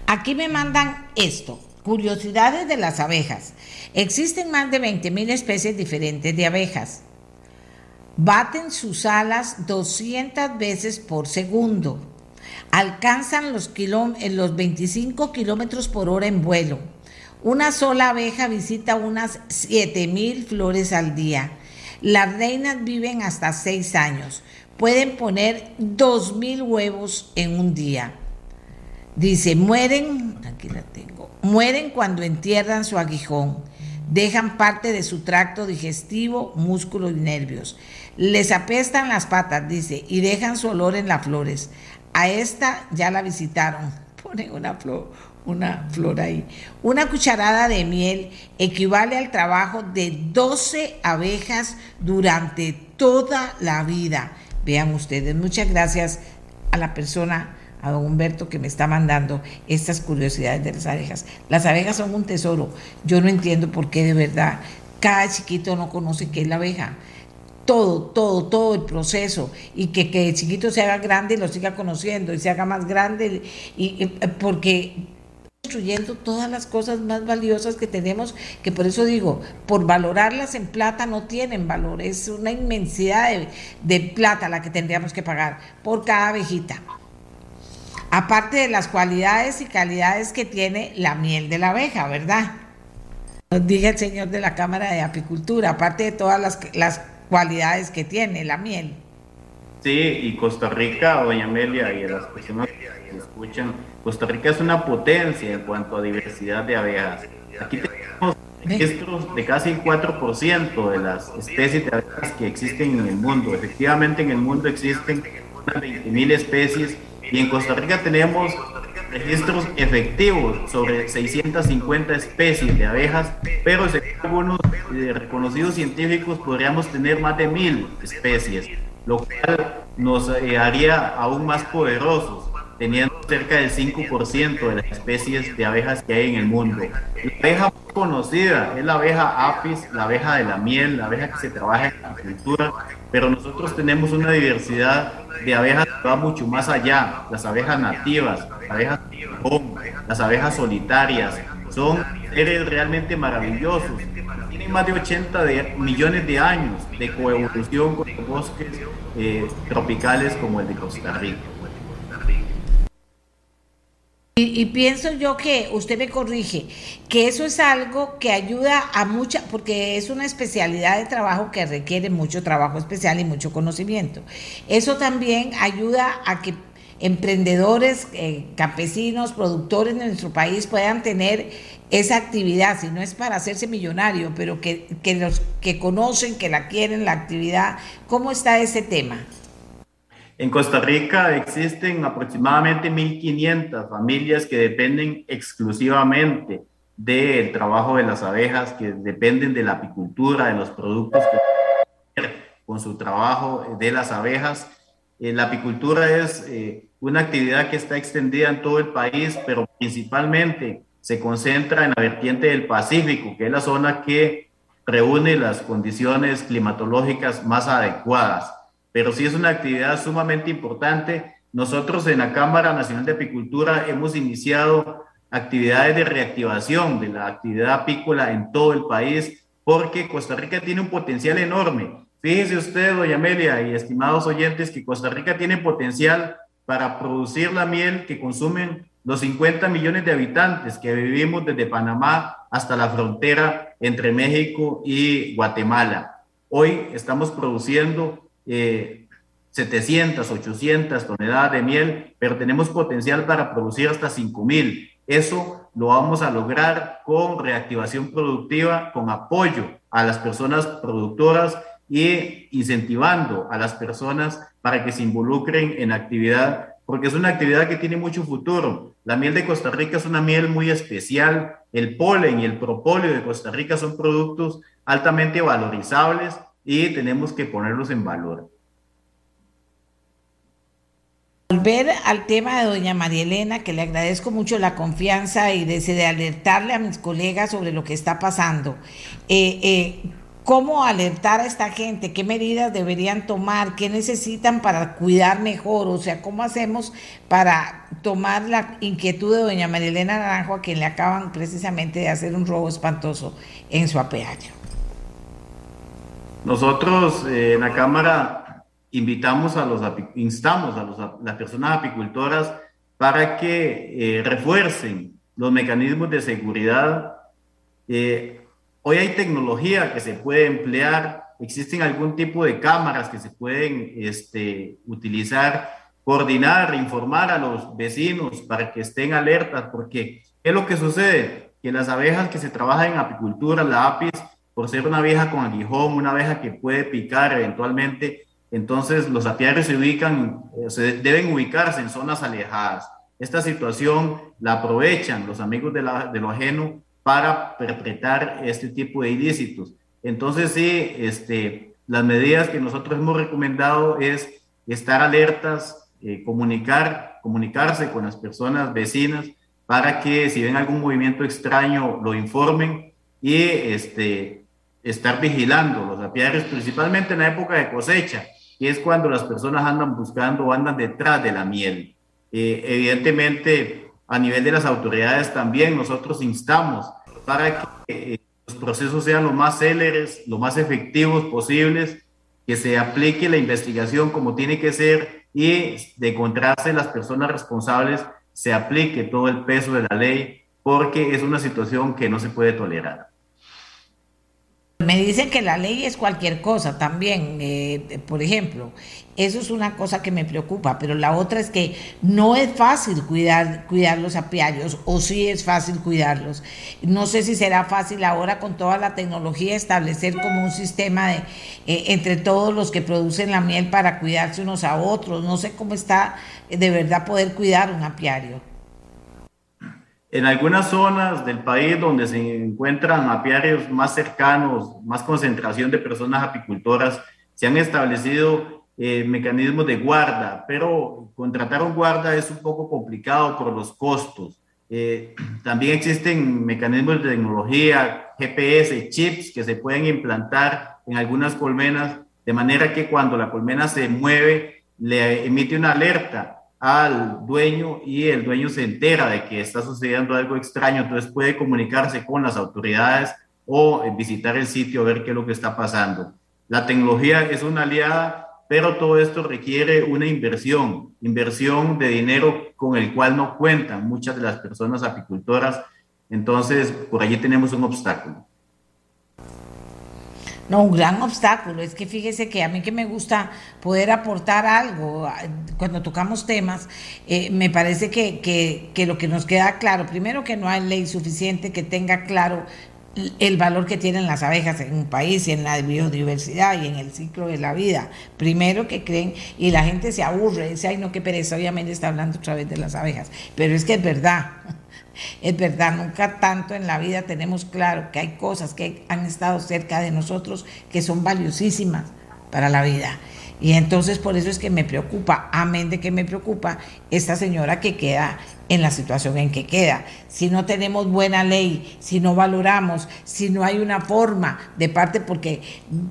Aquí me mandan esto, curiosidades de las abejas. Existen más de 20.000 especies diferentes de abejas baten sus alas 200 veces por segundo, alcanzan los, los 25 kilómetros por hora en vuelo. Una sola abeja visita unas 7000 flores al día. Las reinas viven hasta 6 años. Pueden poner 2000 huevos en un día. Dice, mueren, aquí la tengo, mueren cuando entierran su aguijón. Dejan parte de su tracto digestivo, músculos y nervios. Les apestan las patas, dice, y dejan su olor en las flores. A esta ya la visitaron. (laughs) Ponen una flor, una flor ahí. Una cucharada de miel equivale al trabajo de 12 abejas durante toda la vida. Vean ustedes, muchas gracias a la persona, a don Humberto, que me está mandando estas curiosidades de las abejas. Las abejas son un tesoro. Yo no entiendo por qué de verdad Cada chiquito no conoce qué es la abeja. Todo, todo, todo el proceso y que, que el chiquito se haga grande y lo siga conociendo y se haga más grande y, porque destruyendo todas las cosas más valiosas que tenemos, que por eso digo, por valorarlas en plata no tienen valor, es una inmensidad de, de plata la que tendríamos que pagar por cada abejita. Aparte de las cualidades y calidades que tiene la miel de la abeja, ¿verdad? Nos dije el señor de la Cámara de Apicultura, aparte de todas las cualidades que tiene la miel.
Sí, y Costa Rica, doña Amelia, y las personas que escuchan, Costa Rica es una potencia en cuanto a diversidad de abejas. Aquí tenemos registros de casi el 4% de las especies de abejas que existen en el mundo. Efectivamente, en el mundo existen unas 20.000 especies y en Costa Rica tenemos registros efectivos sobre 650 especies de abejas, pero según algunos eh, reconocidos científicos podríamos tener más de mil especies, lo cual nos eh, haría aún más poderosos, teniendo cerca del 5% de las especies de abejas que hay en el mundo. La abeja más conocida es la abeja apis, la abeja de la miel, la abeja que se trabaja en la agricultura, pero nosotros tenemos una diversidad de abejas que va mucho más allá, las abejas nativas, las abejas las abejas solitarias, son seres realmente maravillosos. Tienen más de 80 millones de años de coevolución con los bosques eh, tropicales como el de Costa Rica.
Y, pienso yo que usted me corrige, que eso es algo que ayuda a mucha, porque es una especialidad de trabajo que requiere mucho trabajo especial y mucho conocimiento. Eso también ayuda a que emprendedores, eh, campesinos, productores de nuestro país puedan tener esa actividad, si no es para hacerse millonario, pero que, que los que conocen, que la quieren, la actividad. ¿Cómo está ese tema?
En Costa Rica existen aproximadamente 1.500 familias que dependen exclusivamente del trabajo de las abejas, que dependen de la apicultura, de los productos que con su trabajo de las abejas. Eh, la apicultura es eh, una actividad que está extendida en todo el país, pero principalmente se concentra en la vertiente del Pacífico, que es la zona que reúne las condiciones climatológicas más adecuadas pero sí es una actividad sumamente importante. Nosotros en la Cámara Nacional de Apicultura hemos iniciado actividades de reactivación de la actividad apícola en todo el país, porque Costa Rica tiene un potencial enorme. Fíjese usted, doña Amelia y estimados oyentes, que Costa Rica tiene potencial para producir la miel que consumen los 50 millones de habitantes que vivimos desde Panamá hasta la frontera entre México y Guatemala. Hoy estamos produciendo 700, eh, 800 toneladas de miel, pero tenemos potencial para producir hasta 5000. Eso lo vamos a lograr con reactivación productiva, con apoyo a las personas productoras y incentivando a las personas para que se involucren en actividad, porque es una actividad que tiene mucho futuro. La miel de Costa Rica es una miel muy especial. El polen y el propóleo de Costa Rica son productos altamente valorizables y tenemos que ponerlos en valor.
Volver al tema de doña María Elena, que le agradezco mucho la confianza y de, alertarle a mis colegas sobre lo que está pasando. Eh, eh, ¿Cómo alertar a esta gente? ¿Qué medidas deberían tomar? ¿Qué necesitan para cuidar mejor? O sea, ¿cómo hacemos para tomar la inquietud de doña María Elena Naranjo, a quien le acaban precisamente de hacer un robo espantoso en su apeaje?
Nosotros eh, en la Cámara invitamos a los, instamos a, las personas apicultoras para que eh, refuercen los mecanismos de seguridad. Eh, hoy hay tecnología que se puede emplear, existen algún tipo de cámaras que se pueden este, utilizar, coordinar, informar a los vecinos para que estén alertas, porque ¿qué es lo que sucede? Que las abejas que se trabajan en apicultura, la apis, por ser una abeja con aguijón, una abeja que puede picar eventualmente, entonces los apiarios se ubican, eh, se deben ubicarse en zonas alejadas. Esta situación la aprovechan los amigos de, de lo ajeno para perpetrar este tipo de ilícitos. Entonces, sí, este, las medidas que nosotros hemos recomendado es estar alertas, eh, comunicar, comunicarse con las personas vecinas para que si ven algún movimiento extraño lo informen y este, estar vigilando los apiarios, principalmente en la época de cosecha, y es cuando las personas andan buscando o andan detrás de la miel. Eh, evidentemente, a nivel de las autoridades también nosotros instamos para que eh, los procesos sean lo más céleres, lo más efectivos posibles, que se aplique la investigación como tiene que ser y de encontrarse las personas responsables se aplique todo el peso de la ley porque es una situación que no se puede tolerar.
Me dicen que la ley es cualquier cosa también, eh, por ejemplo, eso es una cosa que me preocupa, pero la otra es que no es fácil cuidar, cuidar los apiarios, o sí es fácil cuidarlos. No sé si será fácil ahora con toda la tecnología establecer como un sistema de, eh, entre todos los que producen la miel para cuidarse unos a otros. No sé cómo está de verdad poder cuidar un apiario.
En algunas zonas del país donde se encuentran apiarios más cercanos, más concentración de personas apicultoras, se han establecido eh, mecanismos de guarda, pero contratar un guarda es un poco complicado por los costos. Eh, también existen mecanismos de tecnología, GPS, chips que se pueden implantar en algunas colmenas, de manera que cuando la colmena se mueve, le emite una alerta al dueño y el dueño se entera de que está sucediendo algo extraño, entonces puede comunicarse con las autoridades o visitar el sitio a ver qué es lo que está pasando. La tecnología es una aliada, pero todo esto requiere una inversión, inversión de dinero con el cual no cuentan muchas de las personas apicultoras. Entonces, por allí tenemos un obstáculo.
No, un gran obstáculo. Es que fíjese que a mí que me gusta poder aportar algo cuando tocamos temas, eh, me parece que, que, que, lo que nos queda claro, primero que no hay ley suficiente que tenga claro el valor que tienen las abejas en un país y en la biodiversidad y en el ciclo de la vida. Primero que creen, y la gente se aburre, dice, ay no, qué pereza, obviamente está hablando otra vez de las abejas, pero es que es verdad. Es verdad, nunca tanto en la vida tenemos claro que hay cosas que han estado cerca de nosotros que son valiosísimas para la vida. Y entonces por eso es que me preocupa, amén de que me preocupa, esta señora que queda en la situación en que queda. Si no tenemos buena ley, si no valoramos, si no hay una forma de parte, porque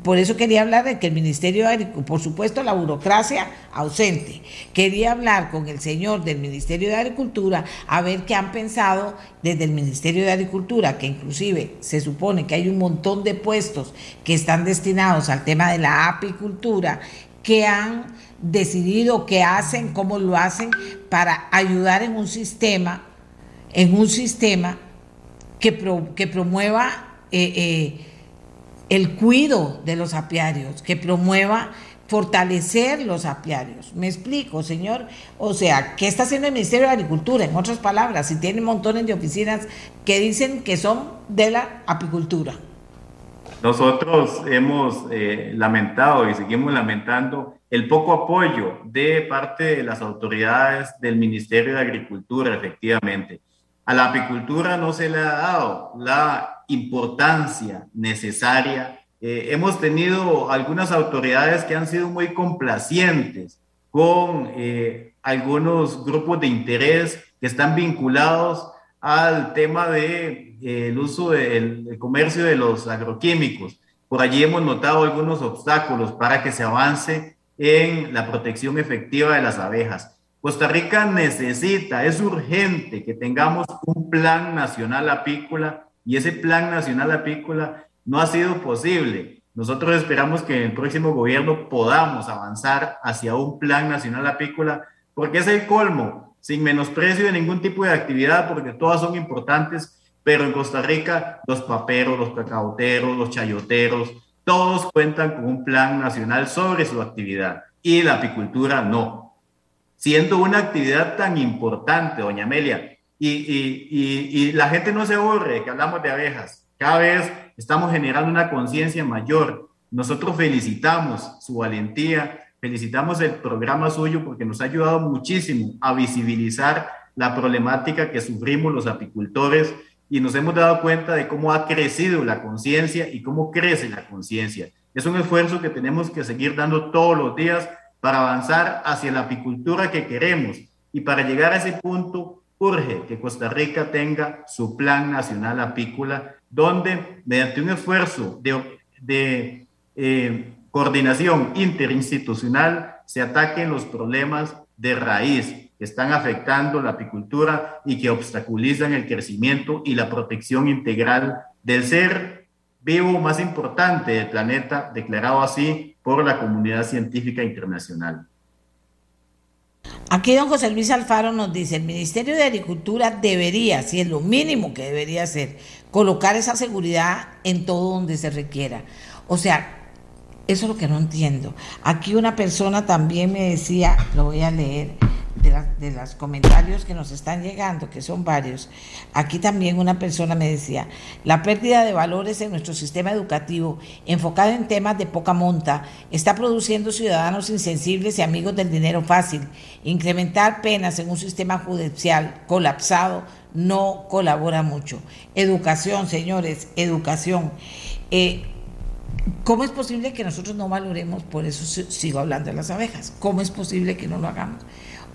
por eso quería hablar de que el Ministerio de Agricultura, por supuesto la burocracia ausente, quería hablar con el señor del Ministerio de Agricultura a ver qué han pensado desde el Ministerio de Agricultura, que inclusive se supone que hay un montón de puestos que están destinados al tema de la apicultura, que han decidido qué hacen, cómo lo hacen, para ayudar en un sistema, en un sistema que, que promueva eh, eh, el cuido de los apiarios, que promueva fortalecer los apiarios. Me explico, señor. O sea, ¿qué está haciendo el Ministerio de Agricultura? En otras palabras, si tiene montones de oficinas que dicen que son de la apicultura.
Nosotros hemos eh, lamentado y seguimos lamentando el poco apoyo de parte de las autoridades del Ministerio de Agricultura, efectivamente. A la apicultura no se le ha dado la importancia necesaria. Eh, hemos tenido algunas autoridades que han sido muy complacientes con eh, algunos grupos de interés que están vinculados al tema del de, el uso del comercio de los agroquímicos. Por allí hemos notado algunos obstáculos para que se avance en la protección efectiva de las abejas. Costa Rica necesita, es urgente que tengamos un plan nacional apícola y ese plan nacional apícola no ha sido posible. Nosotros esperamos que en el próximo gobierno podamos avanzar hacia un plan nacional apícola porque es el colmo, sin menosprecio de ningún tipo de actividad, porque todas son importantes, pero en Costa Rica los paperos, los cacauteros, los chayoteros, todos cuentan con un plan nacional sobre su actividad y la apicultura no. Siendo una actividad tan importante, doña Amelia, y, la gente no se aburre que hablamos de abejas. Cada vez estamos generando una conciencia mayor. Nosotros felicitamos su valentía, felicitamos el programa suyo porque nos ha ayudado muchísimo a visibilizar la problemática que sufrimos los apicultores y nos hemos dado cuenta de cómo ha crecido la conciencia y cómo crece la conciencia. Es un esfuerzo que tenemos que seguir dando todos los días para avanzar hacia la apicultura que queremos y para llegar a ese punto urge que Costa Rica tenga su plan nacional apícola donde mediante un esfuerzo de eh, coordinación interinstitucional se ataquen los problemas de raíz que están afectando la apicultura y que obstaculizan el crecimiento y la protección integral del ser vivo más importante del planeta, declarado así por la comunidad científica internacional.
Aquí don José Luis Alfaro nos dice, el Ministerio de Agricultura debería, si es lo mínimo que debería hacer, colocar esa seguridad en todo donde se requiera. O sea, eso es lo que no entiendo. Aquí una persona también me decía, lo voy a leer, de, los comentarios que nos están llegando, que son varios. Aquí también una persona me decía, la pérdida de valores en nuestro sistema educativo, enfocado en temas de poca monta, está produciendo ciudadanos insensibles y amigos del dinero fácil. Incrementar penas en un sistema judicial colapsado no colabora mucho. Educación, señores, educación. Eh, ¿Cómo es posible que nosotros no valoremos, por eso sigo hablando de las abejas, cómo es posible que no lo hagamos?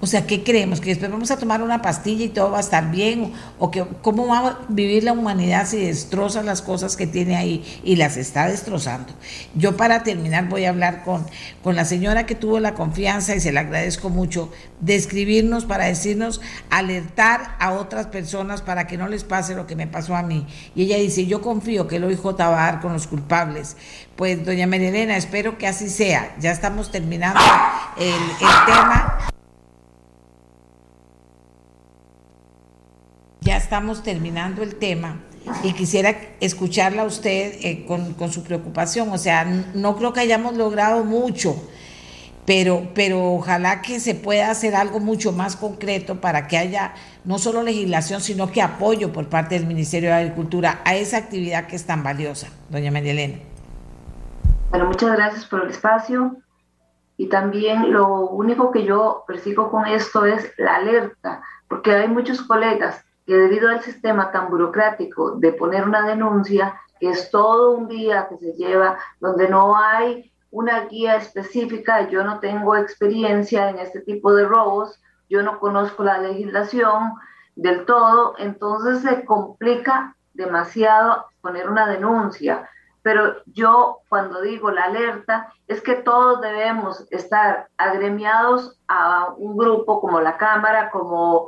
O sea, ¿qué creemos? ¿Que después vamos a tomar una pastilla y todo va a estar bien? ¿O que, cómo va a vivir la humanidad si destroza las cosas que tiene ahí y las está destrozando? Yo para terminar voy a hablar con, con la señora que tuvo la confianza y se le agradezco mucho de escribirnos para decirnos, alertar a otras personas para que no les pase lo que me pasó a mí. Y ella dice, yo confío que el OIJ va a dar con los culpables. Pues doña María Elena, espero que así sea. Ya estamos terminando el, el tema. Ya estamos terminando el tema y quisiera escucharla a usted eh, con, su preocupación. O sea, no creo que hayamos logrado mucho, pero, pero ojalá que se pueda hacer algo mucho más concreto para que haya no solo legislación, sino que apoyo por parte del Ministerio de Agricultura a esa actividad que es tan valiosa. Doña María.
Bueno, muchas gracias por el espacio. Y también lo único que yo persigo con esto es la alerta, porque hay muchos colegas que debido al sistema tan burocrático de poner una denuncia, que es todo un día que se lleva, donde no hay una guía específica, yo no tengo experiencia en este tipo de robos, yo no conozco la legislación del todo, entonces se complica demasiado poner una denuncia. Pero yo cuando digo la alerta es que todos debemos estar agremiados a un grupo como la Cámara, como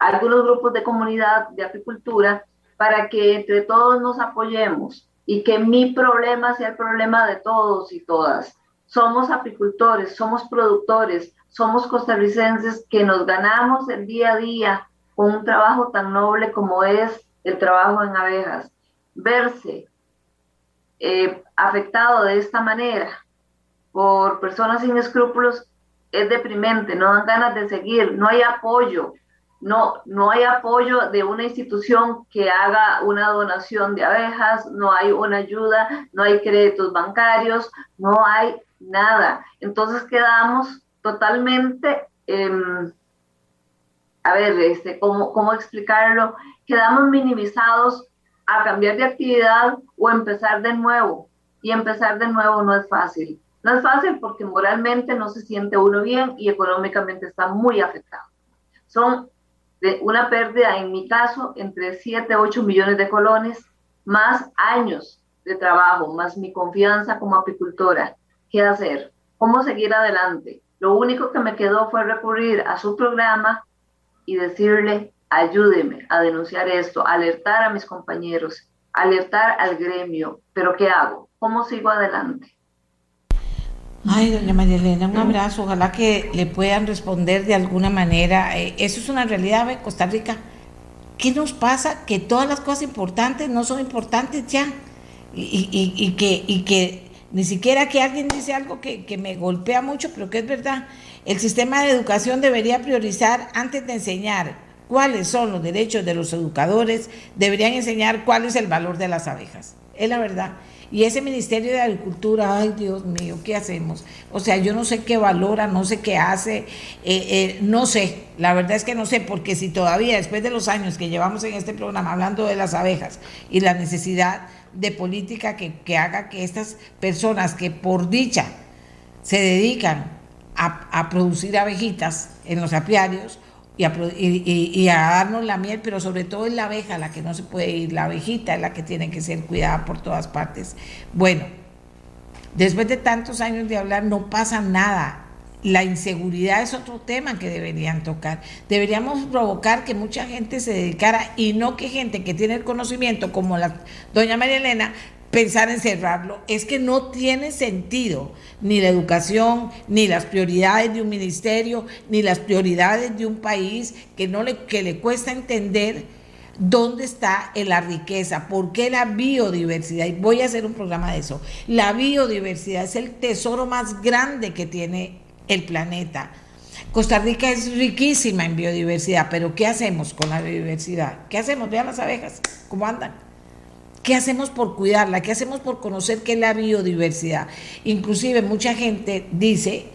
algunos grupos de comunidad de apicultura para que entre todos nos apoyemos y que mi problema sea el problema de todos y todas. Somos apicultores, somos productores, somos costarricenses que nos ganamos el día a día con un trabajo tan noble como es el trabajo en abejas. Verse eh, afectado de esta manera por personas sin escrúpulos es deprimente, no dan ganas de seguir, no hay apoyo, no, no hay apoyo de una institución que haga una donación de abejas, no hay una ayuda, no hay créditos bancarios, no hay nada. Entonces quedamos totalmente, em, a ver, este, ¿cómo, ¿cómo explicarlo? Quedamos minimizados a cambiar de actividad o empezar de nuevo. Y empezar de nuevo no es fácil. No es fácil porque moralmente no se siente uno bien y económicamente está muy afectado. Son de una pérdida, en mi caso, entre 7 a 8 millones de colones, más años de trabajo, más mi confianza como apicultora. ¿Qué hacer? ¿Cómo seguir adelante? Lo único que me quedó fue recurrir a su programa y decirle, ayúdeme a denunciar esto, alertar a mis compañeros, alertar al gremio. Pero ¿qué hago? ¿Cómo sigo adelante?
Ay, doña María Elena, un abrazo. Ojalá que le puedan responder de alguna manera. Eh, eso es una realidad de Costa Rica. ¿Qué nos pasa? Que todas las cosas importantes no son importantes ya. Y, que, y que ni siquiera que alguien dice algo que, que me golpea mucho, pero que es verdad. El sistema de educación debería priorizar antes de enseñar cuáles son los derechos de los educadores, deberían enseñar cuál es el valor de las abejas. Es la verdad. Y ese Ministerio de Agricultura, ay Dios mío, ¿qué hacemos? O sea, yo no sé qué valora, no sé qué hace, eh, eh, no sé, la verdad es que no sé, porque si todavía después de los años que llevamos en este programa hablando de las abejas y la necesidad de política que, que haga que estas personas que por dicha se dedican a, a producir abejitas en los apiarios, y a, darnos la miel, pero sobre todo es la abeja la que no se puede ir, la abejita es la que tiene que ser cuidada por todas partes. Bueno, después de tantos años de hablar no pasa nada. La inseguridad es otro tema que deberían tocar. Deberíamos provocar que mucha gente se dedicara y no que gente que tiene el conocimiento, como la doña María Elena, pensar en cerrarlo. Es que no tiene sentido ni la educación, ni las prioridades de un ministerio, ni las prioridades de un país que, no le, que le cuesta entender dónde está la riqueza, por qué la biodiversidad. Y voy a hacer un programa de eso. La biodiversidad es el tesoro más grande que tiene el planeta. Costa Rica es riquísima en biodiversidad, pero ¿qué hacemos con la biodiversidad? ¿Qué hacemos? Vean las abejas, cómo andan. ¿Qué hacemos por cuidarla? ¿Qué hacemos por conocer qué es la biodiversidad? Inclusive mucha gente dice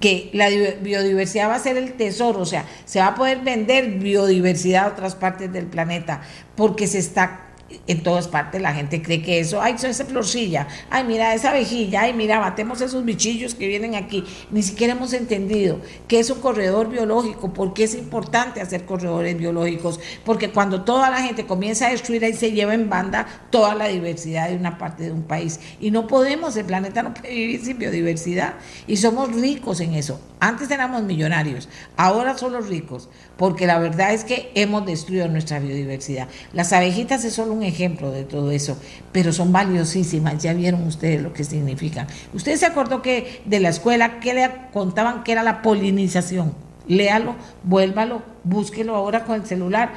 que la biodiversidad va a ser el tesoro, o sea, se va a poder vender biodiversidad a otras partes del planeta porque se está en todas partes la gente cree que eso, ay, esa florcilla, ay, mira esa vejilla, ay, mira, matemos esos bichillos que vienen aquí. Ni siquiera hemos entendido que es un corredor biológico, porque es importante hacer corredores biológicos, porque cuando toda la gente comienza a destruir ahí se lleva en banda toda la diversidad de una parte de un país. Y no podemos, el planeta no puede vivir sin biodiversidad. Y somos ricos en eso. Antes éramos millonarios, ahora somos ricos, porque la verdad es que hemos destruido nuestra biodiversidad. Las abejitas es solo un ejemplo de todo eso, pero son valiosísimas, ya vieron ustedes lo que significan. Ustedes se acordó que de la escuela, que le contaban que era la polinización? Léalo, vuélvalo, búsquelo ahora con el celular,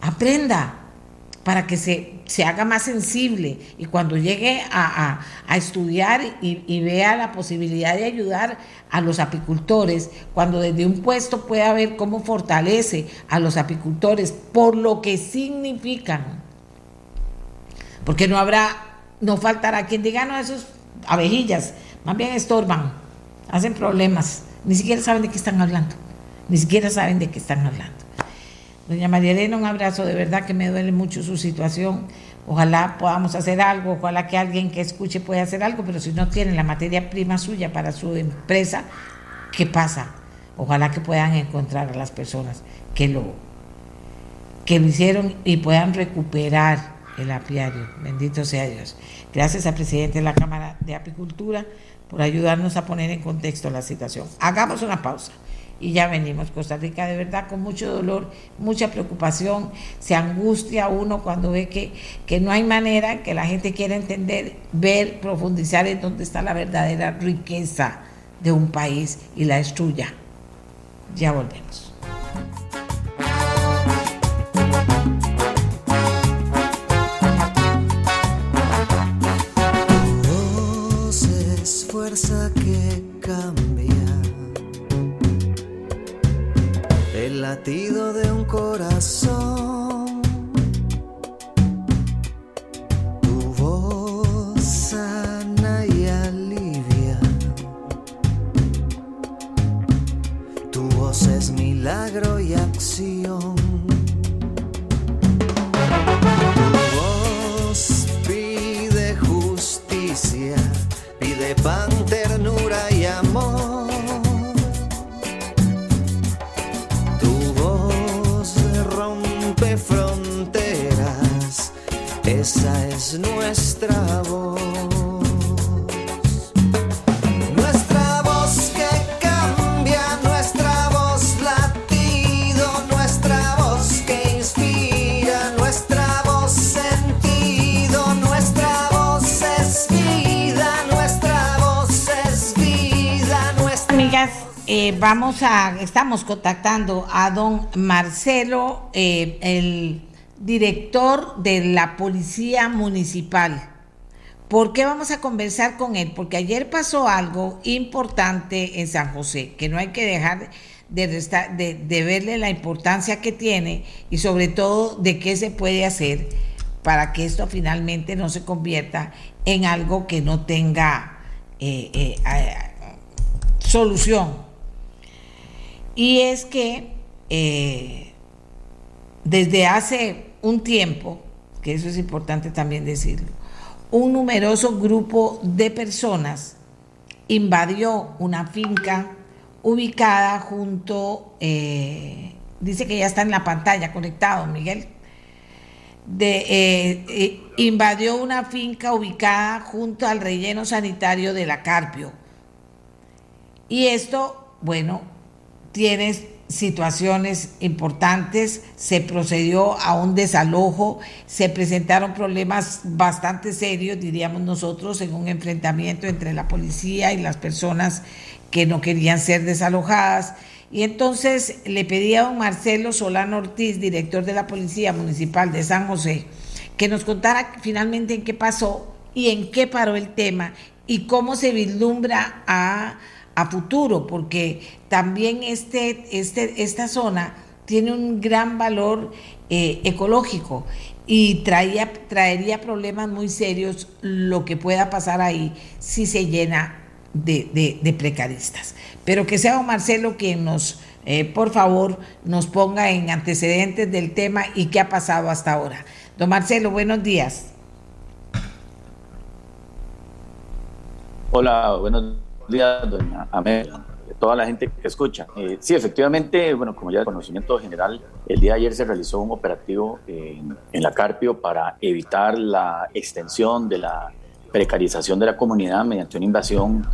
aprenda para que se, se haga más sensible y cuando llegue a, estudiar y, vea la posibilidad de ayudar a los apicultores, cuando desde un puesto pueda ver cómo fortalece a los apicultores por lo que significan. Porque no habrá, no faltará quien diga, no, esos abejillas, más bien estorban, hacen problemas, ni siquiera saben de qué están hablando, ni siquiera saben de qué están hablando. Doña María Elena, un abrazo, de verdad que me duele mucho su situación. Ojalá podamos hacer algo, ojalá que alguien que escuche pueda hacer algo, pero si no tienen la materia prima suya para su empresa, ¿qué pasa? Ojalá que puedan encontrar a las personas que lo, que lo hicieron y puedan recuperar el apiario. Bendito sea Dios. Gracias al presidente de la Cámara de Apicultura por ayudarnos a poner en contexto la situación. Hagamos una pausa y ya venimos. Costa Rica de verdad con mucho dolor, mucha preocupación, se angustia uno cuando ve que, que no hay manera, que la gente quiere entender, ver, profundizar en dónde está la verdadera riqueza de un país y la destruya. Ya volvemos.
Que el latido de un corazón. Tu voz sana y alivia. Tu voz es milagro y acción. Tu voz pide justicia, pide pan, ternura y amor. esa es nuestra voz.
Vamos a, estamos contactando a don Marcelo, eh, el director de la Policía Municipal. ¿Por qué vamos a conversar con él? Porque ayer pasó algo importante en San José, que no hay que dejar de, de, verle la importancia que tiene y sobre todo de qué se puede hacer para que esto finalmente no se convierta en algo que no tenga eh, eh, solución. Y es que eh, desde hace un tiempo, que eso es importante también decirlo, un numeroso grupo de personas invadió una finca ubicada junto eh, dice que ya está en la pantalla conectado, Miguel, eh, invadió una finca ubicada junto al relleno sanitario de la Carpio. Y esto, bueno, tiene situaciones importantes, se procedió a un desalojo, se presentaron problemas bastante serios, diríamos nosotros, en un enfrentamiento entre la policía y las personas que no querían ser desalojadas. Y entonces le pedí a don Marcelo Solano Ortiz, director de la Policía Municipal de San José, que nos contara finalmente en qué pasó y en qué paró el tema y cómo se vislumbra a, futuro, porque también este, este, esta zona tiene un gran valor eh, ecológico y traía, traería problemas muy serios lo que pueda pasar ahí si se llena de, precaristas. Pero que sea don Marcelo quien nos, eh, por favor, nos ponga en antecedentes del tema y qué ha pasado hasta ahora. Don Marcelo, buenos días.
Hola, buenos días, doña Amelia, toda la gente que escucha. Eh, sí, efectivamente, bueno, como ya de conocimiento general, el día de ayer se realizó un operativo en, en la Carpio para evitar la extensión de la precarización de la comunidad mediante una invasión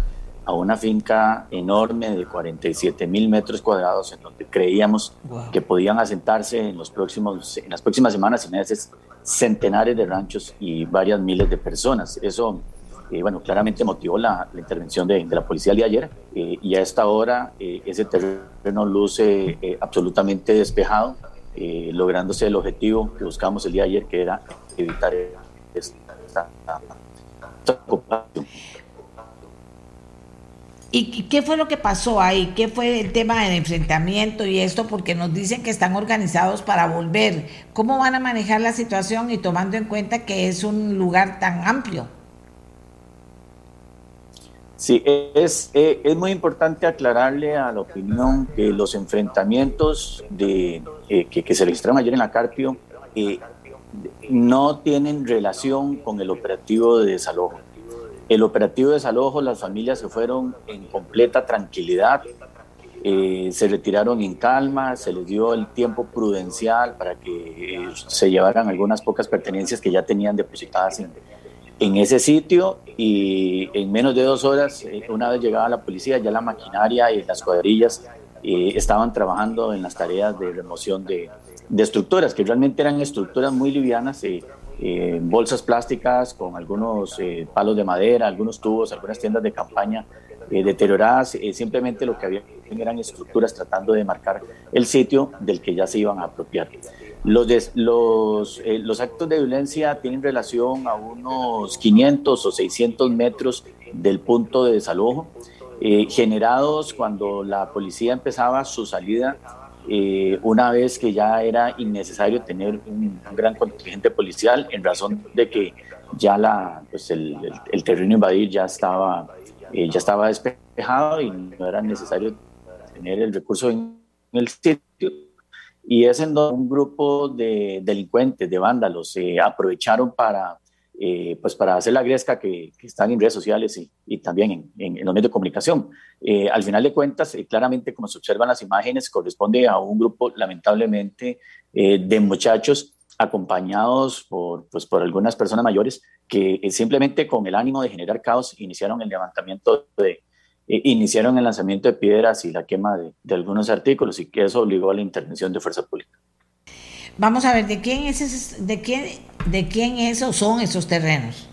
a una finca enorme de 47 mil metros cuadrados en donde creíamos que podían asentarse en, los próximos, en las próximas semanas y meses centenares de ranchos y varias miles de personas. Eso, eh, bueno, claramente motivó la, intervención de, la policía el día de ayer eh, y a esta hora eh, ese terreno luce absolutamente despejado, lográndose el objetivo que buscamos el día de ayer, que era evitar esta, esta.
¿Y qué fue lo que pasó ahí? ¿Qué fue el tema del enfrentamiento y esto? Porque nos dicen que están organizados para volver. ¿Cómo van a manejar la situación y tomando en cuenta que es un lugar tan amplio?
Sí, es, eh, es muy importante aclararle a la opinión que los enfrentamientos de, eh, que, se registraron ayer en la Carpio eh, no tienen relación con el operativo de desalojo. El operativo de desalojo, las familias se fueron en completa tranquilidad, eh, se retiraron en calma, se les dio el tiempo prudencial para que eh, se llevaran algunas pocas pertenencias que ya tenían depositadas en, en ese sitio y en menos de dos horas, eh, una vez llegaba la policía, ya la maquinaria y las cuadrillas estaban trabajando en las tareas de remoción de, de, estructuras, que realmente eran estructuras muy livianas. Eh, bolsas plásticas con algunos eh, palos de madera, algunos tubos, algunas tiendas de campaña eh, deterioradas. simplemente lo que había eran estructuras tratando de marcar el sitio del que ya se iban a apropiar. Los, los, los actos de violencia tienen relación a unos 500 o 600 metros del punto de desalojo, generados cuando la policía empezaba su salida eh, una vez que ya era innecesario tener un, gran contingente policial en razón de que ya la, pues el, el, terreno invadir ya estaba, eh, ya estaba despejado y no era necesario tener el recurso en el sitio. Y es en donde un grupo de delincuentes, de vándalos, se aprovecharon para eh, pues para hacer la gresca que, están en redes sociales y, también en, los medios de comunicación. Eh, al final de cuentas, eh, claramente, como se observan las imágenes, corresponde a un grupo, lamentablemente, de muchachos acompañados por, pues, por algunas personas mayores que simplemente con el ánimo de generar caos iniciaron el levantamiento de, iniciaron el lanzamiento de piedras y la quema de, algunos artículos y que eso obligó a la intervención de fuerza pública.
Vamos a ver, ¿de quién es de quién, de quién esos son esos terrenos?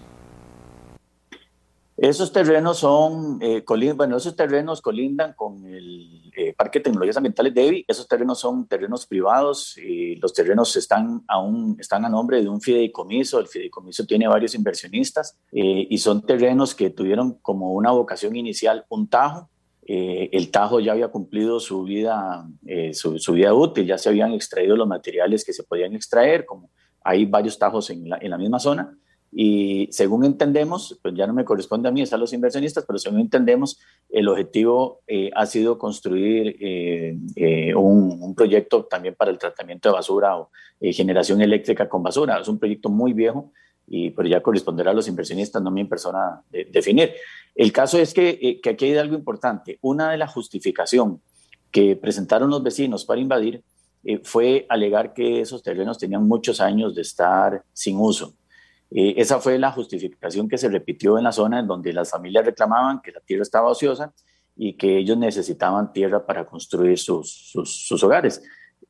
Esos terrenos son, eh, bueno, esos terrenos colindan con el eh, Parque de Tecnologías Ambientales DEVI. Esos terrenos son terrenos privados y los terrenos están aún están a nombre de un fideicomiso. El fideicomiso tiene varios inversionistas eh, y son terrenos que tuvieron como una vocación inicial un tajo eh, el Tajo ya había cumplido su vida, eh, su, vida útil, ya se habían extraído los materiales que se podían extraer, como hay varios tajos en la, en la misma zona, y según entendemos, pues ya no me corresponde a mí, están los inversionistas, pero según entendemos, el objetivo eh, ha sido construir un, un, proyecto también para el tratamiento de basura o generación eléctrica con basura. Es un proyecto muy viejo y pero ya corresponderá a los inversionistas, no a mi persona, definir. El caso es que, eh, que aquí hay algo importante. Una de la justificación que presentaron los vecinos para invadir fue alegar que esos terrenos tenían muchos años de estar sin uso. Esa fue la justificación que se repitió en la zona en donde las familias reclamaban que la tierra estaba ociosa y que ellos necesitaban tierra para construir sus, sus, hogares.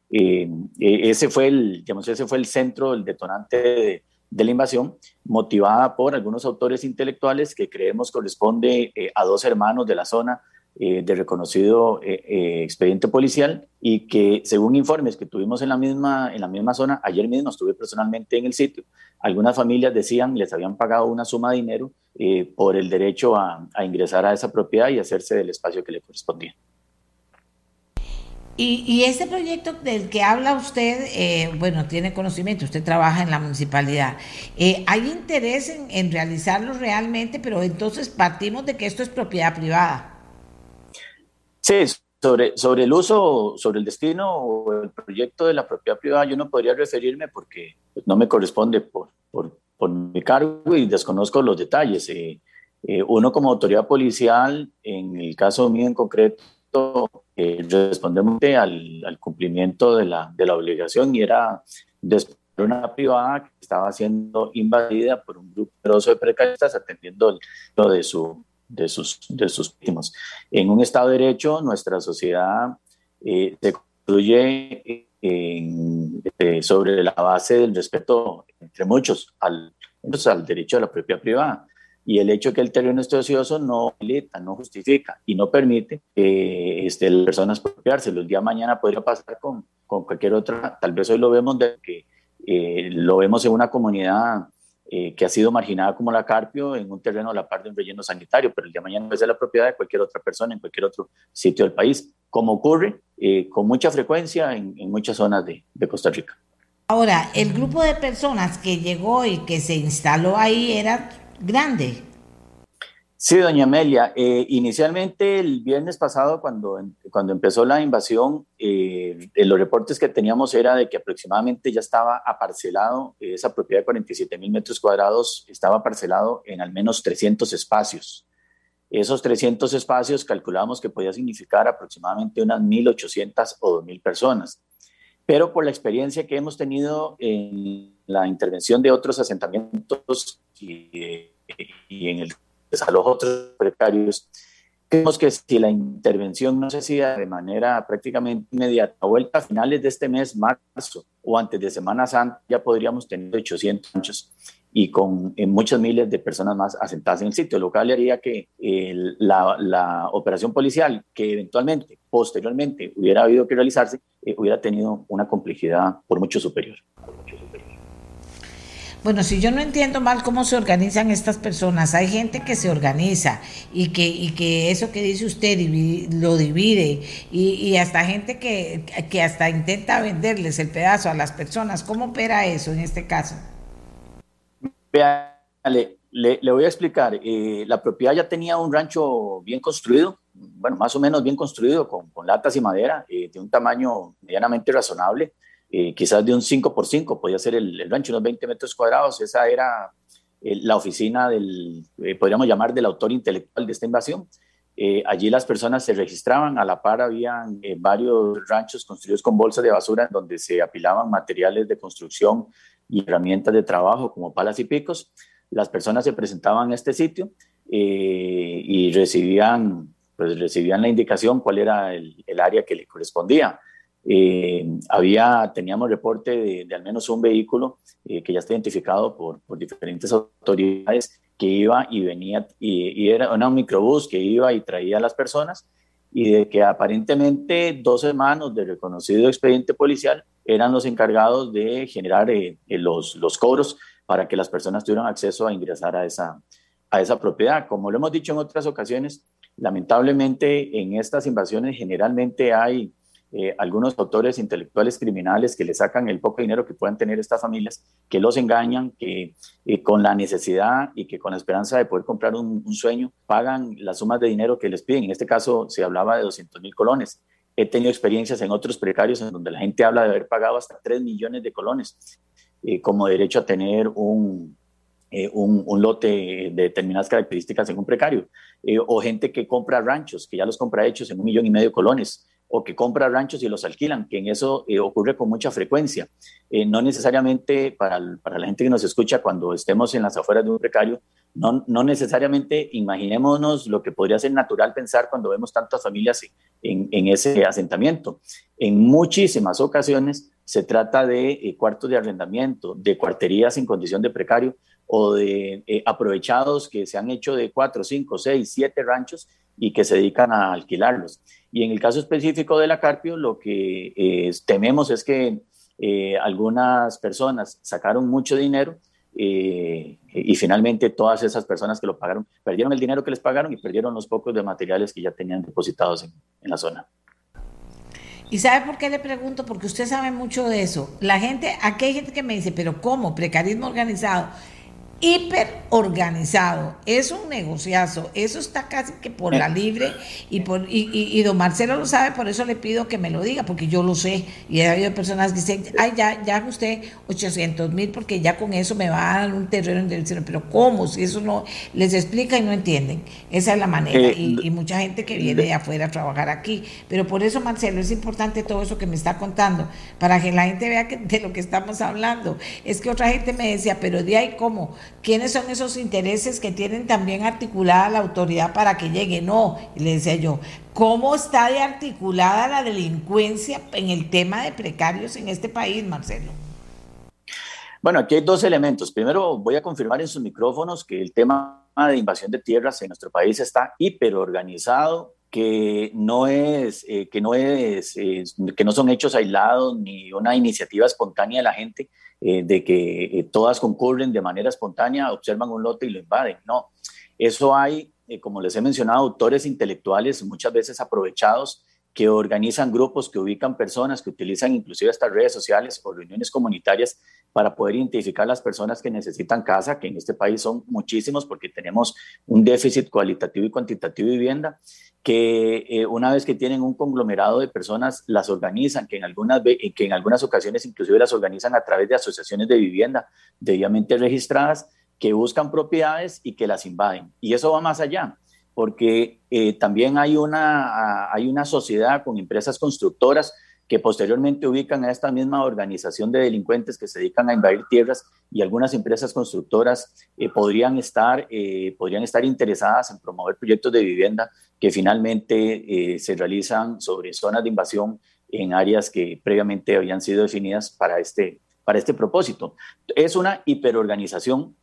ese, fue el, digamos, ese fue el centro, el detonante de, de la invasión, motivada por algunos autores intelectuales que creemos corresponde eh, a dos hermanos de la zona eh, de reconocido eh, expediente policial y que según informes que tuvimos en la, misma, en la misma zona, ayer mismo estuve personalmente en el sitio, algunas familias decían les habían pagado una suma de dinero por el derecho a, ingresar a esa propiedad y hacerse del espacio que le correspondía.
Y, este proyecto del que habla usted, eh, bueno, tiene conocimiento, usted trabaja en la municipalidad. Eh, ¿Hay interés en, realizarlo realmente, pero entonces partimos de que esto es propiedad privada?
Sí, sobre, sobre el uso, sobre el destino o el proyecto de la propiedad privada, yo no podría referirme porque pues, no me corresponde por, por, por, mi cargo y desconozco los detalles. Eh, uno como autoridad policial, en el caso mío en concreto, eh, respondemos al, cumplimiento de la, de la obligación y era después una privada que estaba siendo invadida por un grupo de precaristas atendiendo lo de, su, de, sus, de sus víctimas. En un Estado de Derecho, nuestra sociedad eh, se construye eh, sobre la base del respeto entre muchos al, al derecho a la propia privada y el hecho de que el terreno esté ocioso no no justifica y no permite que este, las personas apropiárselo. El día de mañana podría pasar con, con cualquier otra, tal vez hoy lo vemos de que eh, lo vemos en una comunidad eh, que ha sido marginada como la Carpio en un terreno a la par de un relleno sanitario, pero el día de mañana ser la propiedad de cualquier otra persona en cualquier otro sitio del país, como ocurre eh, con mucha frecuencia en, en muchas zonas de, de Costa Rica.
Ahora, el grupo de personas que llegó y que se instaló ahí era grande.
Sí, doña Amelia. Eh, inicialmente el viernes pasado, cuando, cuando empezó la invasión, eh, los reportes que teníamos era de que aproximadamente ya estaba aparcelado, eh, esa propiedad de 47 mil metros cuadrados estaba parcelado en al menos 300 espacios. Esos 300 espacios calculamos que podía significar aproximadamente unas 1.800 o 2.000 personas. Pero por la experiencia que hemos tenido en la intervención de otros asentamientos y, en el desalojo de otros precarios, creemos que si la intervención no se hacía de manera prácticamente inmediata, a vuelta a finales de este mes, marzo o antes de Semana Santa, ya podríamos tener 800 anchos y con muchas miles de personas más asentadas en el sitio, lo cual haría que la, la, operación policial, que eventualmente, posteriormente, hubiera habido que realizarse, eh, hubiera tenido una complejidad por mucho superior.
Bueno, si yo no entiendo mal cómo se organizan estas personas, hay gente que se organiza y que, y que eso que dice usted lo divide y, hasta gente que, que, hasta intenta venderles el pedazo a las personas. ¿Cómo opera eso en este caso?
Vea, le, voy a explicar. Eh, la propiedad ya tenía un rancho bien construido, bueno, más o menos bien construido, con, con latas y madera, eh, de un tamaño medianamente razonable. Eh, quizás de un 5 por 5 podía ser el, rancho, unos 20 metros cuadrados. Esa era eh, la oficina del, eh, podríamos llamar, del autor intelectual de esta invasión. allí las personas se registraban, a la par habían varios ranchos construidos con bolsas de basura donde se apilaban materiales de construcción y herramientas de trabajo como palas y picos. Las personas se presentaban a este sitio y recibían, pues, recibían la indicación cuál era el, el área que le correspondía. Eh, había, teníamos reporte de, al menos un vehículo eh, que ya está identificado por, diferentes autoridades que iba y venía, y, era un microbús que iba y traía a las personas, y de que aparentemente dos hermanos de reconocido expediente policial eran los encargados de generar eh, los, los cobros para que las personas tuvieran acceso a ingresar a esa, a esa propiedad. Como lo hemos dicho en otras ocasiones, lamentablemente en estas invasiones generalmente hay eh, algunos autores intelectuales criminales que le sacan el poco dinero que puedan tener estas familias, que los engañan, que eh, con la necesidad y que con la esperanza de poder comprar un, sueño, pagan las sumas de dinero que les piden. En este caso se hablaba de 200 mil colones. He tenido experiencias en otros precarios en donde la gente habla de haber pagado hasta 3 millones de colones eh, como derecho a tener un, un, un, lote de determinadas características en un precario, o gente que compra ranchos, que ya los compra hechos en un millón y medio de colones, o que compra ranchos y los alquilan, que en eso eh, ocurre con mucha frecuencia. Eh, no necesariamente para, para, la gente que nos escucha cuando estemos en las afueras de un precario, no, no necesariamente imaginémonos lo que podría ser natural pensar cuando vemos tantas familias en, en ese asentamiento. En muchísimas ocasiones se trata de eh, cuartos de arrendamiento, de cuarterías en condición de precario o de aprovechados que se han hecho de cuatro, cinco, seis, siete ranchos y que se dedican a alquilarlos. Y en el caso específico de la Carpio, lo que eh, tememos es que eh, algunas personas sacaron mucho dinero eh, y finalmente todas esas personas que lo pagaron perdieron el dinero que les pagaron y perdieron los pocos de materiales que ya tenían depositados en, en la zona.
¿Y sabe por qué le pregunto? Porque usted sabe mucho de eso. La gente, aquí hay gente que me dice, pero ¿cómo? Precarismo organizado hiper organizado. Es un negociazo. Eso está casi que por la libre. Y, por, y, don Marcelo lo sabe, por eso le pido que me lo diga, porque yo lo sé. Y ha habido personas que dicen, ay, ya, ya usted 800 mil, porque ya con eso me va a dar un terreno en dirección. Pero ¿cómo? Si eso no les explica y no entienden. Esa es la manera. Eh, y, mucha gente que viene de afuera a trabajar aquí. Pero por eso, Marcelo, es importante todo eso que me está contando, para que la gente vea que, de lo que estamos hablando. Es que otra gente me decía, pero de ahí cómo quiénes son esos intereses que tienen también articulada la autoridad para que llegue. No, le decía yo, ¿cómo está de articulada la delincuencia en el tema de precarios en este país, Marcelo?
Bueno, aquí hay dos elementos. Primero, voy a confirmar en sus micrófonos que el tema de invasión de tierras en nuestro país está hiperorganizado, que no es, eh, que no es, eh, que no son hechos aislados ni una iniciativa espontánea de la gente, eh, de que eh, todas concurren de manera espontánea, observan un lote y lo invaden. No, eso hay, eh, como les he mencionado, autores intelectuales muchas veces aprovechados que organizan grupos, que ubican personas, que utilizan inclusive estas redes sociales o reuniones comunitarias para poder identificar las personas que necesitan casa, que en este país son muchísimos porque tenemos un déficit cualitativo y cuantitativo de vivienda, que eh, una vez que tienen un conglomerado de personas, las organizan, que en, algunas, que en algunas ocasiones inclusive las organizan a través de asociaciones de vivienda debidamente registradas, que buscan propiedades y que las invaden. Y eso va más allá, porque eh, también hay una, hay una sociedad con empresas constructoras que posteriormente ubican a esta misma organización de delincuentes que se dedican a invadir tierras y algunas empresas constructoras eh, podrían, estar, eh, podrían estar interesadas en promover proyectos de vivienda que finalmente eh, se realizan sobre zonas de invasión en áreas que previamente habían sido definidas para este, para este propósito. Es una hiperorganización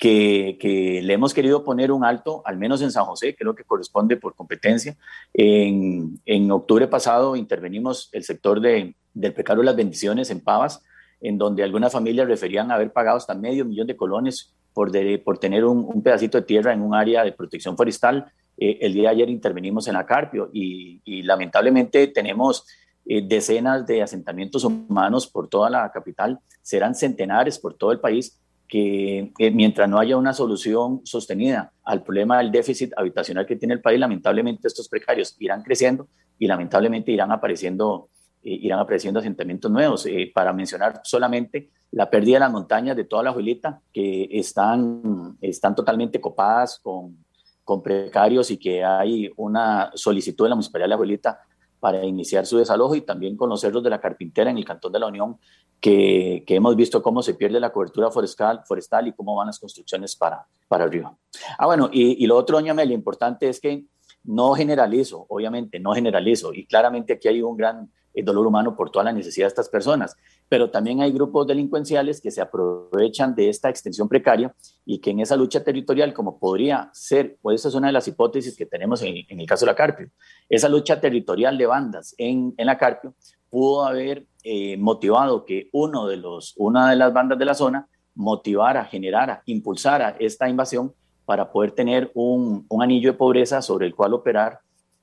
que, le hemos querido poner un alto, al menos en San José, que lo que corresponde por competencia. En, en octubre pasado intervenimos el sector de, del pecado de las bendiciones en Pavas, en donde algunas familias referían haber pagado hasta medio millón de colones por, por tener un, pedacito de tierra en un área de protección forestal. Eh, el día de ayer intervenimos en Acarpio y, y lamentablemente tenemos eh, decenas de asentamientos humanos por toda la capital, serán centenares por todo el país que mientras no haya una solución sostenida al problema del déficit habitacional que tiene el país, lamentablemente estos precarios irán creciendo y lamentablemente irán apareciendo, eh, irán apareciendo asentamientos nuevos. Eh, para mencionar solamente la pérdida de las montañas de toda la Juelita, que están, están totalmente copadas con, con precarios y que hay una solicitud de la Municipalidad de la Juelita para iniciar su desalojo y también con los cerros de la Carpintera en el Cantón de la Unión, que, que, hemos visto cómo se pierde la cobertura forestal, forestal y cómo van las construcciones para, para arriba. Ah, bueno, y, y lo otro, doña Mel, lo importante es que no generalizo, obviamente, no generalizo, y claramente aquí hay un gran el dolor humano por toda la necesidad de estas personas. Pero también hay grupos delincuenciales que se aprovechan de esta extensión precaria y que en esa lucha territorial, como podría ser, pues esa es una de las hipótesis que tenemos en, el caso de la Carpio, esa lucha territorial de bandas en, la Carpio pudo haber eh, motivado que uno de los, una de las bandas de la zona motivara, generara, impulsara esta invasión para poder tener un anillo de pobreza sobre el cual operar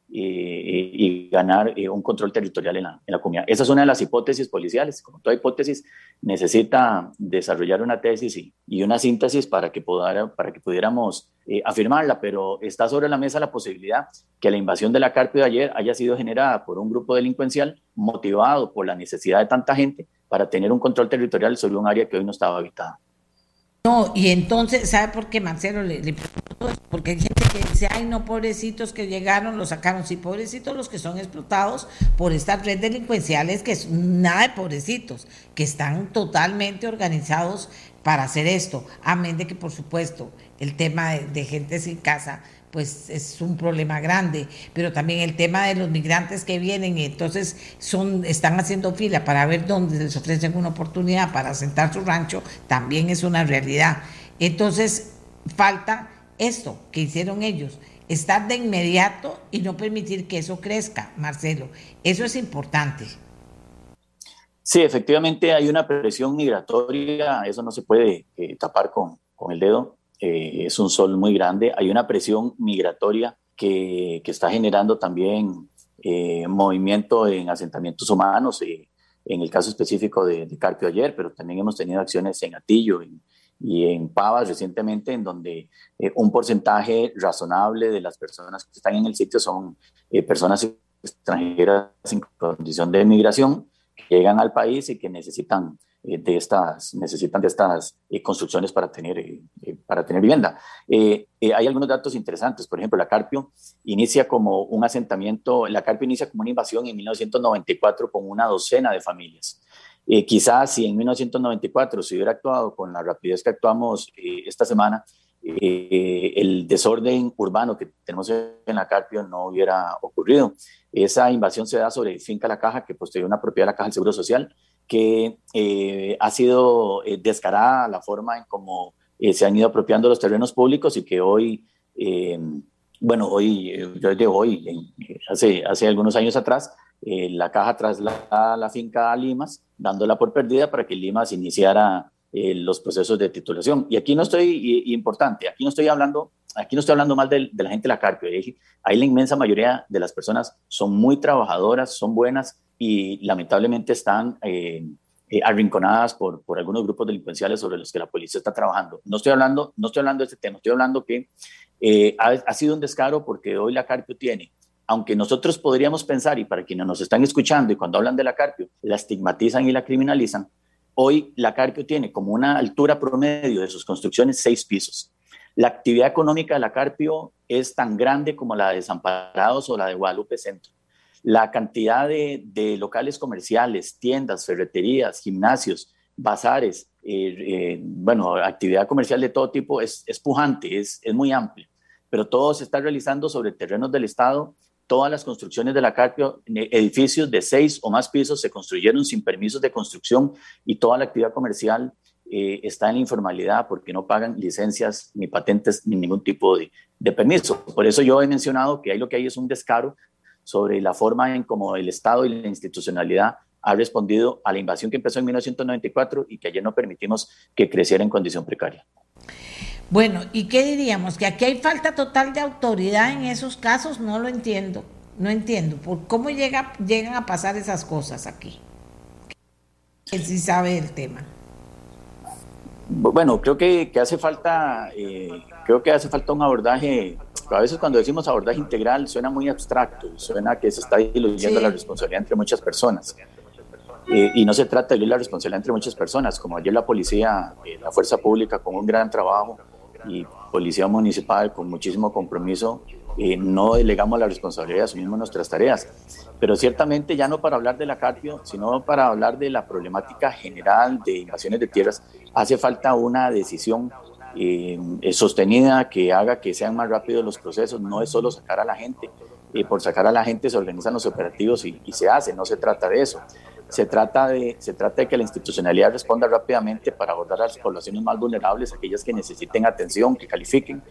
y ganar eh, un control territorial en la, en la, comunidad. Esa es una de las hipótesis policiales. Como toda hipótesis, necesita desarrollar una tesis y, y una síntesis para que, podara, para que pudiéramos eh, afirmarla, pero está sobre la mesa la posibilidad que la invasión de la Carpio de ayer haya sido generada por un grupo delincuencial motivado por la necesidad de tanta gente para tener un control territorial sobre un área que hoy no estaba habitada.
No, y entonces, ¿sabe por qué, Marcelo? Le, le porque hay gente que dice, ay, no, pobrecitos que llegaron, los sacaron. Sí, pobrecitos los que son explotados por estas redes delincuenciales, que es nada de pobrecitos, que están totalmente organizados para hacer esto. Amén de que, por supuesto, el tema de gente sin casa pues es un problema grande, pero también el tema de los migrantes que vienen y entonces son, están haciendo fila para ver dónde les ofrecen una oportunidad para asentar su rancho, también es una realidad. Entonces, falta esto que hicieron ellos, estar de inmediato y no permitir que eso crezca, Marcelo. Eso es importante.
Sí, efectivamente hay una presión migratoria, eso no se puede eh, tapar con, con, el dedo, eh, es un sol muy grande, hay una presión migratoria que, que está generando también eh, movimiento en asentamientos humanos, en el caso específico de, Carpio ayer, pero también hemos tenido acciones en Atillo, en, y en Pavas recientemente, en donde eh, un porcentaje razonable de las personas que están en el sitio son eh, personas extranjeras en condición de migración llegan al país y que necesitan eh, de estas necesitan de estas eh, construcciones para tener eh, para tener vivienda. hay algunos datos interesantes, por ejemplo, la Carpio inicia como un asentamiento, la Carpio inicia como una invasión en 1994 con una docena de familias. Eh, quizás si en 1994 se hubiera actuado con la rapidez que actuamos eh, esta semana, eh, el desorden urbano que tenemos en la Carpio no hubiera ocurrido. Esa invasión se da sobre Finca La Caja, que posee una propiedad de la Caja del Seguro Social, que ha sido descarada la forma en cómo se han ido apropiando los terrenos públicos y que hoy, bueno, hoy, yo de hoy, hace, hace algunos años atrás, eh, la caja traslada la finca a Limas, dándola por perdida para que Limas iniciara eh, los procesos de titulación. Y aquí no estoy, y, importante, aquí no estoy hablando, aquí no estoy hablando mal de, de la gente de la Carpio. Ahí la inmensa mayoría de las personas son muy trabajadoras, son buenas y lamentablemente están eh, arrinconadas por, por algunos grupos delincuenciales sobre los que la policía está trabajando. No estoy hablando, no estoy hablando de este tema, estoy hablando que ha, ha sido un descaro porque hoy la Carpio tiene aunque nosotros podríamos pensar, y para quienes nos están escuchando y cuando hablan de la Carpio, la estigmatizan y la criminalizan, hoy la Carpio tiene como una altura promedio de sus construcciones seis pisos. La actividad económica de la Carpio es tan grande como la de Desamparados o la de Guadalupe Centro. La cantidad de, locales comerciales, tiendas, ferreterías, gimnasios, bazares, eh, eh, bueno, actividad comercial de todo tipo es, es pujante, es, muy amplia, pero todo se está realizando sobre terrenos del Estado todas las construcciones de la Carpio, edificios de seis o más pisos se construyeron sin permisos de construcción y toda la actividad comercial eh, está en la informalidad porque no pagan licencias ni patentes ni ningún tipo de, permiso. Por eso yo he mencionado que ahí lo que hay es un descaro sobre la forma en cómo el Estado y la institucionalidad ha respondido a la invasión que empezó en 1994 y que ayer no permitimos que creciera en condición precaria.
Bueno, ¿y qué diríamos? ¿Que aquí hay falta total de autoridad en esos casos? No lo entiendo, no entiendo. ¿Por ¿Cómo llega, llegan a pasar esas cosas aquí? Él sí sabe el tema.
Bueno, creo que, que hace falta, eh, creo que hace falta un abordaje. A veces cuando decimos abordaje integral suena muy abstracto, suena que se está diluyendo sí. la responsabilidad entre muchas personas. Eh, y no se trata de diluir la responsabilidad entre muchas personas, como ayer la policía, eh, la fuerza pública con un gran trabajo y policía municipal con muchísimo compromiso, eh, no delegamos la responsabilidad, asumimos nuestras tareas. Pero ciertamente ya no para hablar de la Carpio, sino para hablar de la problemática general de invasiones de tierras, hace falta una decisión eh, sostenida que haga que sean más rápidos los procesos. No es solo sacar a la gente, eh, por sacar a la gente se organizan los operativos y, y se hace, no se trata de eso. Se trata, de, se trata de que la institucionalidad responda rápidamente para abordar a las poblaciones más vulnerables, aquellas que necesiten atención, que califiquen,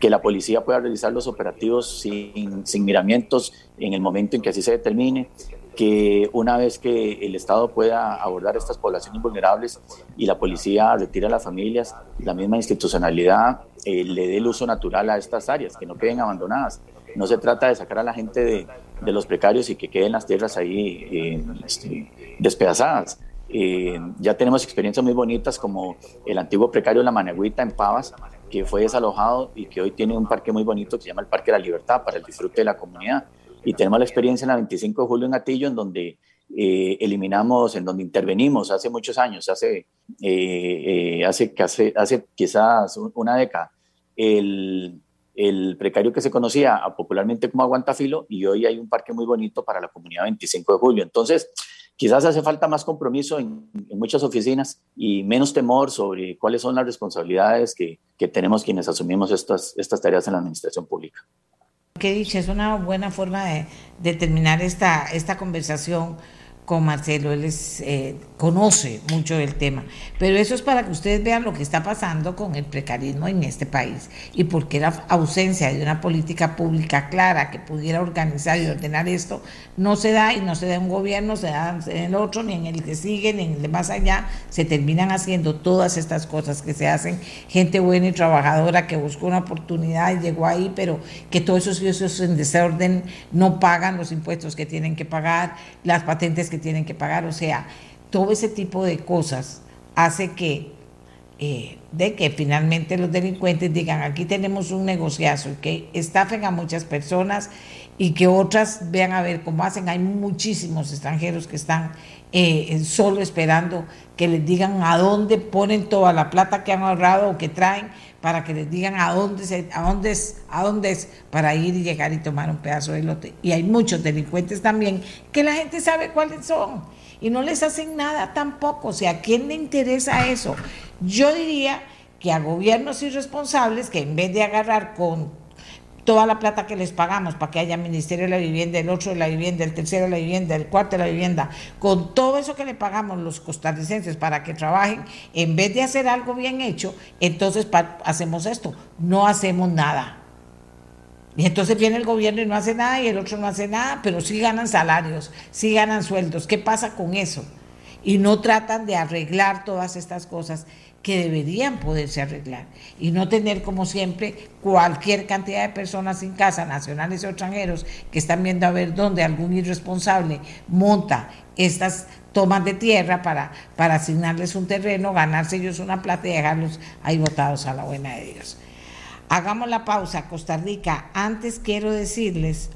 que la policía pueda realizar los operativos sin, sin miramientos en el momento en que así se determine, que una vez que el Estado pueda abordar estas poblaciones vulnerables y la policía retira a las familias, la misma institucionalidad eh, le dé el uso natural a estas áreas, que no queden abandonadas. No se trata de sacar a la gente de, de los precarios y que queden las tierras ahí este, despedazadas. Eh, ya tenemos experiencias muy bonitas como el antiguo precario La Managüita en Pavas, que fue desalojado y que hoy tiene un parque muy bonito que se llama el Parque de la Libertad para el disfrute de la comunidad. Y tenemos la experiencia en la 25 de julio en Atillo, en donde eh, eliminamos, en donde intervenimos hace muchos años, hace, eh, eh, hace, hace, hace quizás una década, el, el precario que se conocía popularmente como aguantafilo y hoy hay un parque muy bonito para la comunidad 25 de julio. Entonces, quizás hace falta más compromiso en, muchas oficinas y menos temor sobre cuáles son las responsabilidades que, que tenemos quienes asumimos estas, estas tareas en la administración pública.
Que dicho, es una buena forma de, terminar esta, esta conversación con Marcelo, él eh, conoce mucho del tema, pero eso es para que ustedes vean lo que está pasando con el precarismo en este país y porque la ausencia de una política pública clara que pudiera organizar y ordenar esto no se da y no se da en un gobierno, se da en el otro, ni en el que sigue, ni en el de más allá, se terminan haciendo todas estas cosas que se hacen, gente buena y trabajadora que buscó una oportunidad y llegó ahí, pero que todos esos ciudadanos en desorden no pagan los impuestos que tienen que pagar, las patentes que tienen que pagar, o sea, todo ese tipo de cosas hace que, eh, de que finalmente los delincuentes digan, aquí tenemos un negociazo que estafen a muchas personas y que otras vean a ver cómo hacen. Hay muchísimos extranjeros que están eh, solo esperando que les digan a dónde ponen toda la plata que han ahorrado o que traen para que les digan a dónde, se, a dónde es, a dónde es para ir y llegar y tomar un pedazo de lote. Y hay muchos delincuentes también que la gente sabe cuáles son y no les hacen nada tampoco. O sea, ¿a quién le interesa eso? Yo diría que a gobiernos irresponsables que en vez de agarrar con toda la plata que les pagamos para que haya Ministerio de la Vivienda, el otro de la vivienda, el tercero de la vivienda, el cuarto de la vivienda, con todo eso que le pagamos los costarricenses para que trabajen, en vez de hacer algo bien hecho, entonces hacemos esto, no hacemos nada. Y entonces viene el gobierno y no hace nada y el otro no hace nada, pero sí ganan salarios, sí ganan sueldos. ¿Qué pasa con eso? Y no tratan de arreglar todas estas cosas que deberían poderse arreglar y no tener como siempre cualquier cantidad de personas sin casa, nacionales o extranjeros, que están viendo a ver dónde algún irresponsable monta estas tomas de tierra para, para asignarles un terreno, ganarse ellos una plata y dejarlos ahí botados a la buena de Dios. Hagamos la pausa, Costa Rica. Antes quiero decirles,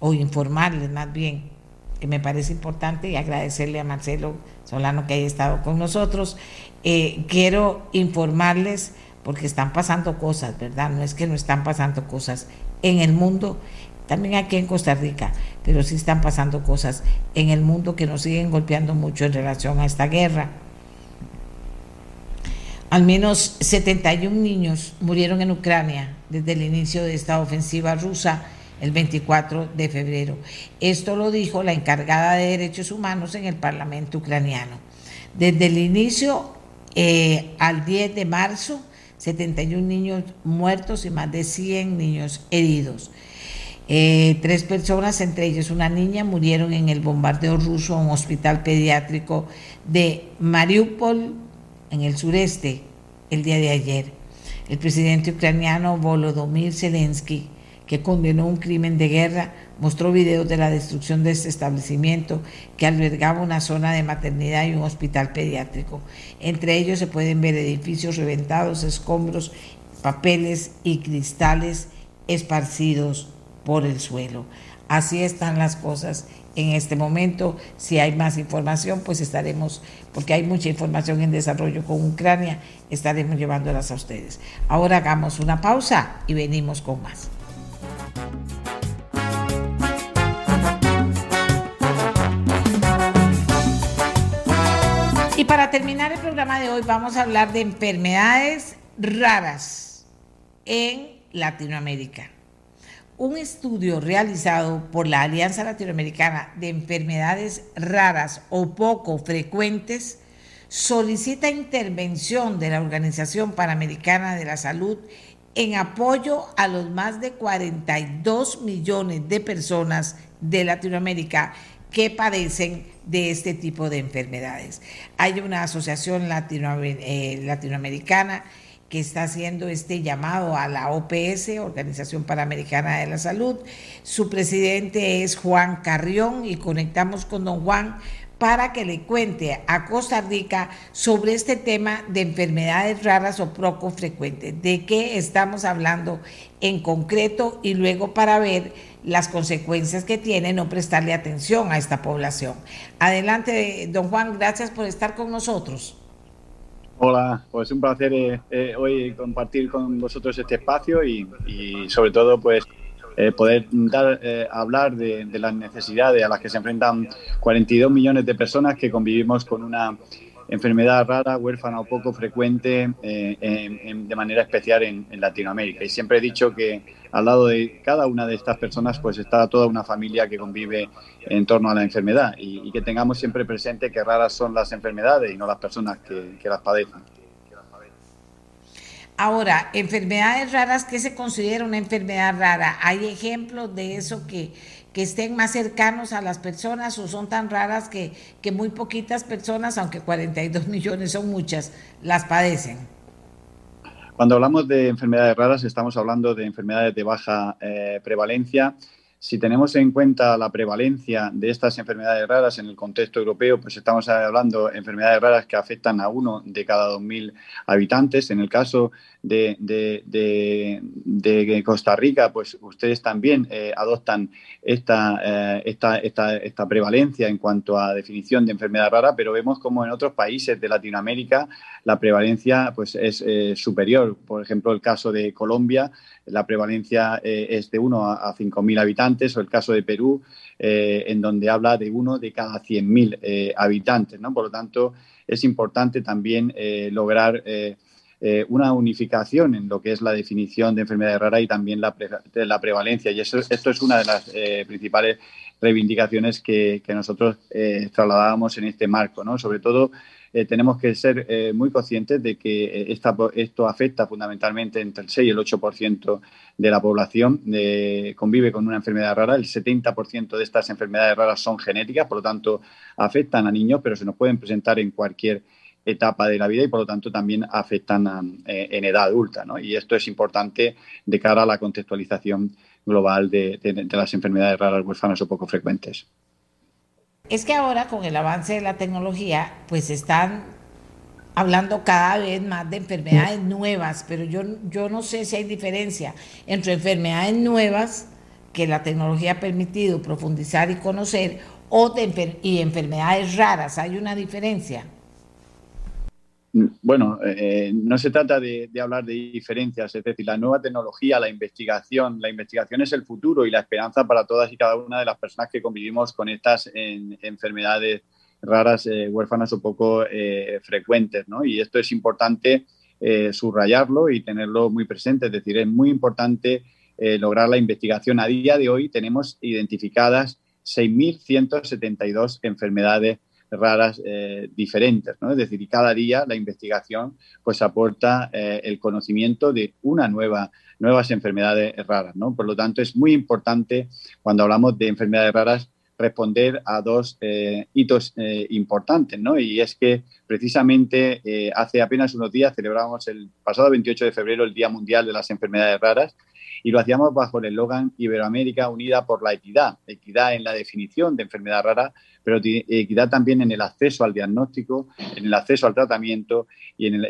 o informarles más bien, que me parece importante y agradecerle a Marcelo Solano que haya estado con nosotros. Eh, quiero informarles, porque están pasando cosas, ¿verdad? No es que no están pasando cosas en el mundo, también aquí en Costa Rica, pero sí están pasando cosas en el mundo que nos siguen golpeando mucho en relación a esta guerra. Al menos 71 niños murieron en Ucrania desde el inicio de esta ofensiva rusa el 24 de febrero. Esto lo dijo la encargada de derechos humanos en el Parlamento ucraniano. Desde el inicio eh, al 10 de marzo, 71 niños muertos y más de 100 niños heridos. Eh, tres personas, entre ellos una niña, murieron en el bombardeo ruso a un hospital pediátrico de Mariupol, en el sureste, el día de ayer. El presidente ucraniano Volodymyr Zelensky que condenó un crimen de guerra, mostró videos de la destrucción de este establecimiento que albergaba una zona de maternidad y un hospital pediátrico. Entre ellos se pueden ver edificios reventados, escombros, papeles y cristales esparcidos por el suelo. Así están las cosas en este momento. Si hay más información, pues estaremos, porque hay mucha información en desarrollo con Ucrania, estaremos llevándolas a ustedes. Ahora hagamos una pausa y venimos con más. Y para terminar el programa de hoy vamos a hablar de enfermedades raras en Latinoamérica. Un estudio realizado por la Alianza Latinoamericana de Enfermedades Raras o Poco Frecuentes solicita intervención de la Organización Panamericana de la Salud en apoyo a los más de 42 millones de personas de Latinoamérica que padecen de este tipo de enfermedades. Hay una asociación eh, latinoamericana que está haciendo este llamado a la OPS, Organización Panamericana de la Salud. Su presidente es Juan Carrión y conectamos con don Juan para que le cuente a Costa Rica sobre este tema de enfermedades raras o poco frecuentes, de qué estamos hablando en concreto y luego para ver las consecuencias que tiene no prestarle atención a esta población. Adelante, don Juan, gracias por estar con nosotros.
Hola, pues un placer eh, eh, hoy compartir con vosotros este espacio y, sobre todo pues eh, poder dar, eh, hablar de, las necesidades a las que se enfrentan 42 millones de personas que convivimos con una enfermedad rara, huérfana o poco frecuente eh, de manera especial en, Latinoamérica. Y siempre he dicho que al lado de cada una de estas personas pues está toda una familia que convive en torno a la enfermedad y, que tengamos siempre presente que raras son las enfermedades y no las personas que, que las padecen.
Ahora, enfermedades raras, ¿qué se considera una enfermedad rara? ¿Hay ejemplos de eso que, que estén más cercanos a las personas o son tan raras que, que muy poquitas personas, aunque 42 (laughs) millones son muchas, las padecen?
Cuando hablamos de enfermedades raras, estamos hablando de enfermedades de baja eh, prevalencia si tenemos en cuenta la prevalencia de estas enfermedades raras en el contexto europeo, pues estamos hablando de enfermedades raras que afectan a uno de cada 2.000 habitantes. En el caso de, Costa Rica, pues ustedes también eh, adoptan esta, eh, esta, esta, esta, prevalencia en cuanto a definición de enfermedad rara, pero vemos como en otros países de Latinoamérica la prevalencia pues, es eh, superior. Por ejemplo, el caso de Colombia la prevalencia eh, es de 1 a, 5.000 habitantes, o el caso de Perú, eh, en donde habla de uno de cada 100.000 eh, habitantes. ¿no? Por lo tanto, es importante también lograr una unificación en lo que es la definición de enfermedad rara y también la, la prevalencia. Y eso, esto es una de las principales reivindicaciones que, que nosotros trasladábamos en este marco, ¿no? sobre todo eh, tenemos que ser eh, muy conscientes de que eh, esto afecta fundamentalmente entre el 6 y el 8% de la población convive con una enfermedad rara. El 70% de estas enfermedades raras son genéticas, por lo tanto afectan a niños, pero se nos pueden presentar en cualquier etapa de la vida y por lo tanto también afectan en edad adulta. Y esto es importante de cara a la contextualización global de las enfermedades raras huérfanas o poco frecuentes
es que ahora con el avance de la tecnología, pues están hablando cada vez más de enfermedades nuevas, pero yo, yo no sé si hay diferencia entre enfermedades nuevas que la tecnología ha permitido profundizar y conocer o de, y enfermedades raras. ¿Hay una diferencia?
Bueno, eh, no se trata de, hablar de diferencias, es decir, la nueva tecnología, la investigación, la investigación es el futuro y la esperanza para todas y cada una de las personas que convivimos con estas enfermedades raras, eh, huérfanas o poco eh, frecuentes, ¿no? Y esto es importante subrayarlo y tenerlo muy presente, es decir, es muy importante lograr la investigación. A día de hoy tenemos identificadas 6.172 enfermedades raras eh, diferentes, ¿no? Es decir, y cada día la investigación pues aporta eh, el conocimiento de una nueva, nuevas enfermedades raras, ¿no? Por lo tanto, es muy importante cuando hablamos de enfermedades raras responder a dos eh, hitos importantes, ¿no? Y es que precisamente hace apenas unos días celebramos el pasado 28 de febrero el Día Mundial de las Enfermedades Raras y lo hacíamos bajo el eslogan Iberoamérica unida por la equidad, equidad en la definición de enfermedad rara, pero equidad también en el acceso al diagnóstico, en el acceso al tratamiento y, en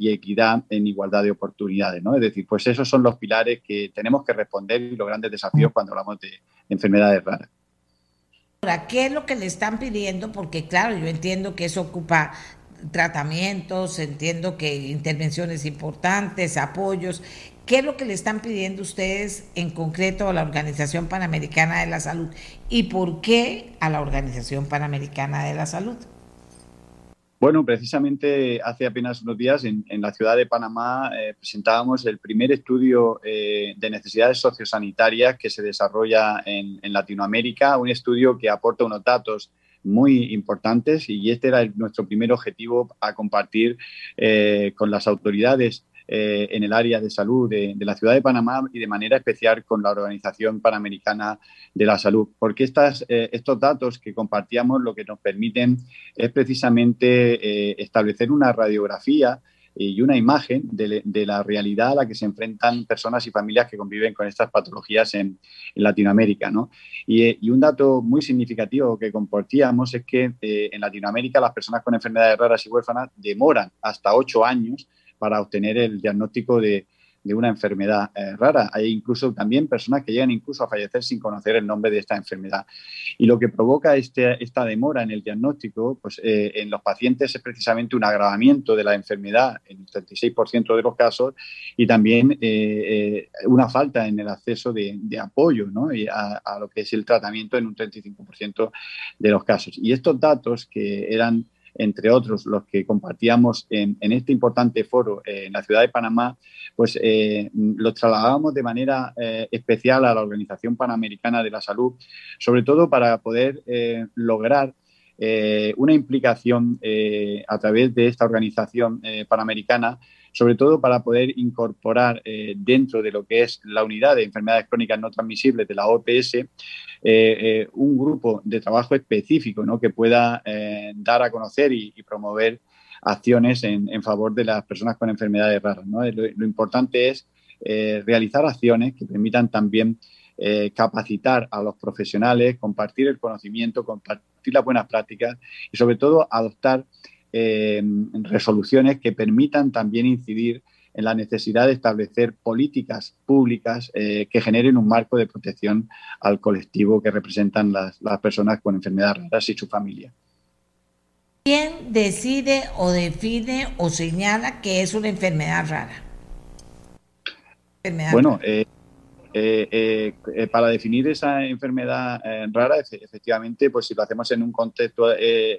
equidad en igualdad de oportunidades. ¿no? Es decir, pues esos son los pilares que tenemos que responder y los grandes desafíos cuando hablamos de enfermedades raras.
Ahora, ¿qué es lo que le están pidiendo? Porque claro, yo entiendo que eso ocupa tratamientos, entiendo que intervenciones importantes, apoyos. ¿Qué es lo que le están pidiendo ustedes en concreto a la Organización Panamericana de la Salud? ¿Y por qué a la Organización Panamericana de la Salud?
Bueno, precisamente hace apenas unos días en, la ciudad de Panamá eh, presentábamos el primer estudio eh, de necesidades sociosanitarias que se desarrolla en, Latinoamérica, un estudio que aporta unos datos muy importantes y este era nuestro primer objetivo a compartir eh, con las autoridades eh, en el área de salud de, la ciudad de Panamá y de manera especial con la Organización Panamericana de la Salud, porque estas, eh, estos datos que compartíamos lo que nos permiten es precisamente establecer una radiografía y una imagen de, la realidad a la que se enfrentan personas y familias que conviven con estas patologías en, Latinoamérica. ¿no? Y, un dato muy significativo que compartíamos es que eh, en Latinoamérica las personas con enfermedades raras y huérfanas demoran hasta ocho años para obtener el diagnóstico de, de una enfermedad eh, rara. Hay incluso también personas que llegan incluso a fallecer sin conocer el nombre de esta enfermedad. Y lo que provoca este, esta demora en el diagnóstico pues, eh, en los pacientes es precisamente un agravamiento de la enfermedad en el 36% de los casos y también eh, una falta en el acceso de, apoyo ¿no? a, a lo que es el tratamiento en un 35% de los casos. Y estos datos que eran entre otros los que compartíamos en, este importante foro eh, en la ciudad de Panamá, pues eh, los trasladábamos de manera eh, especial a la Organización Panamericana de la Salud, sobre todo para poder lograr una implicación a través de esta organización panamericana sobre todo para poder incorporar dentro de lo que es la unidad de enfermedades crónicas no transmisibles de la OPS eh, eh, un grupo de trabajo específico ¿no? que pueda dar a conocer y, promover acciones en, favor de las personas con enfermedades raras. ¿no? Lo, importante es realizar acciones que permitan también capacitar a los profesionales, compartir el conocimiento, compartir las buenas prácticas y sobre todo adoptar eh, resoluciones que permitan también incidir en la necesidad de establecer políticas públicas eh, que generen un marco de protección al colectivo que representan las, personas con enfermedades raras y su familia.
¿Quién decide o define o señala que es una enfermedad rara?
bueno, eh, eh, eh, eh, para definir esa enfermedad rara, efectivamente, pues si lo hacemos en un contexto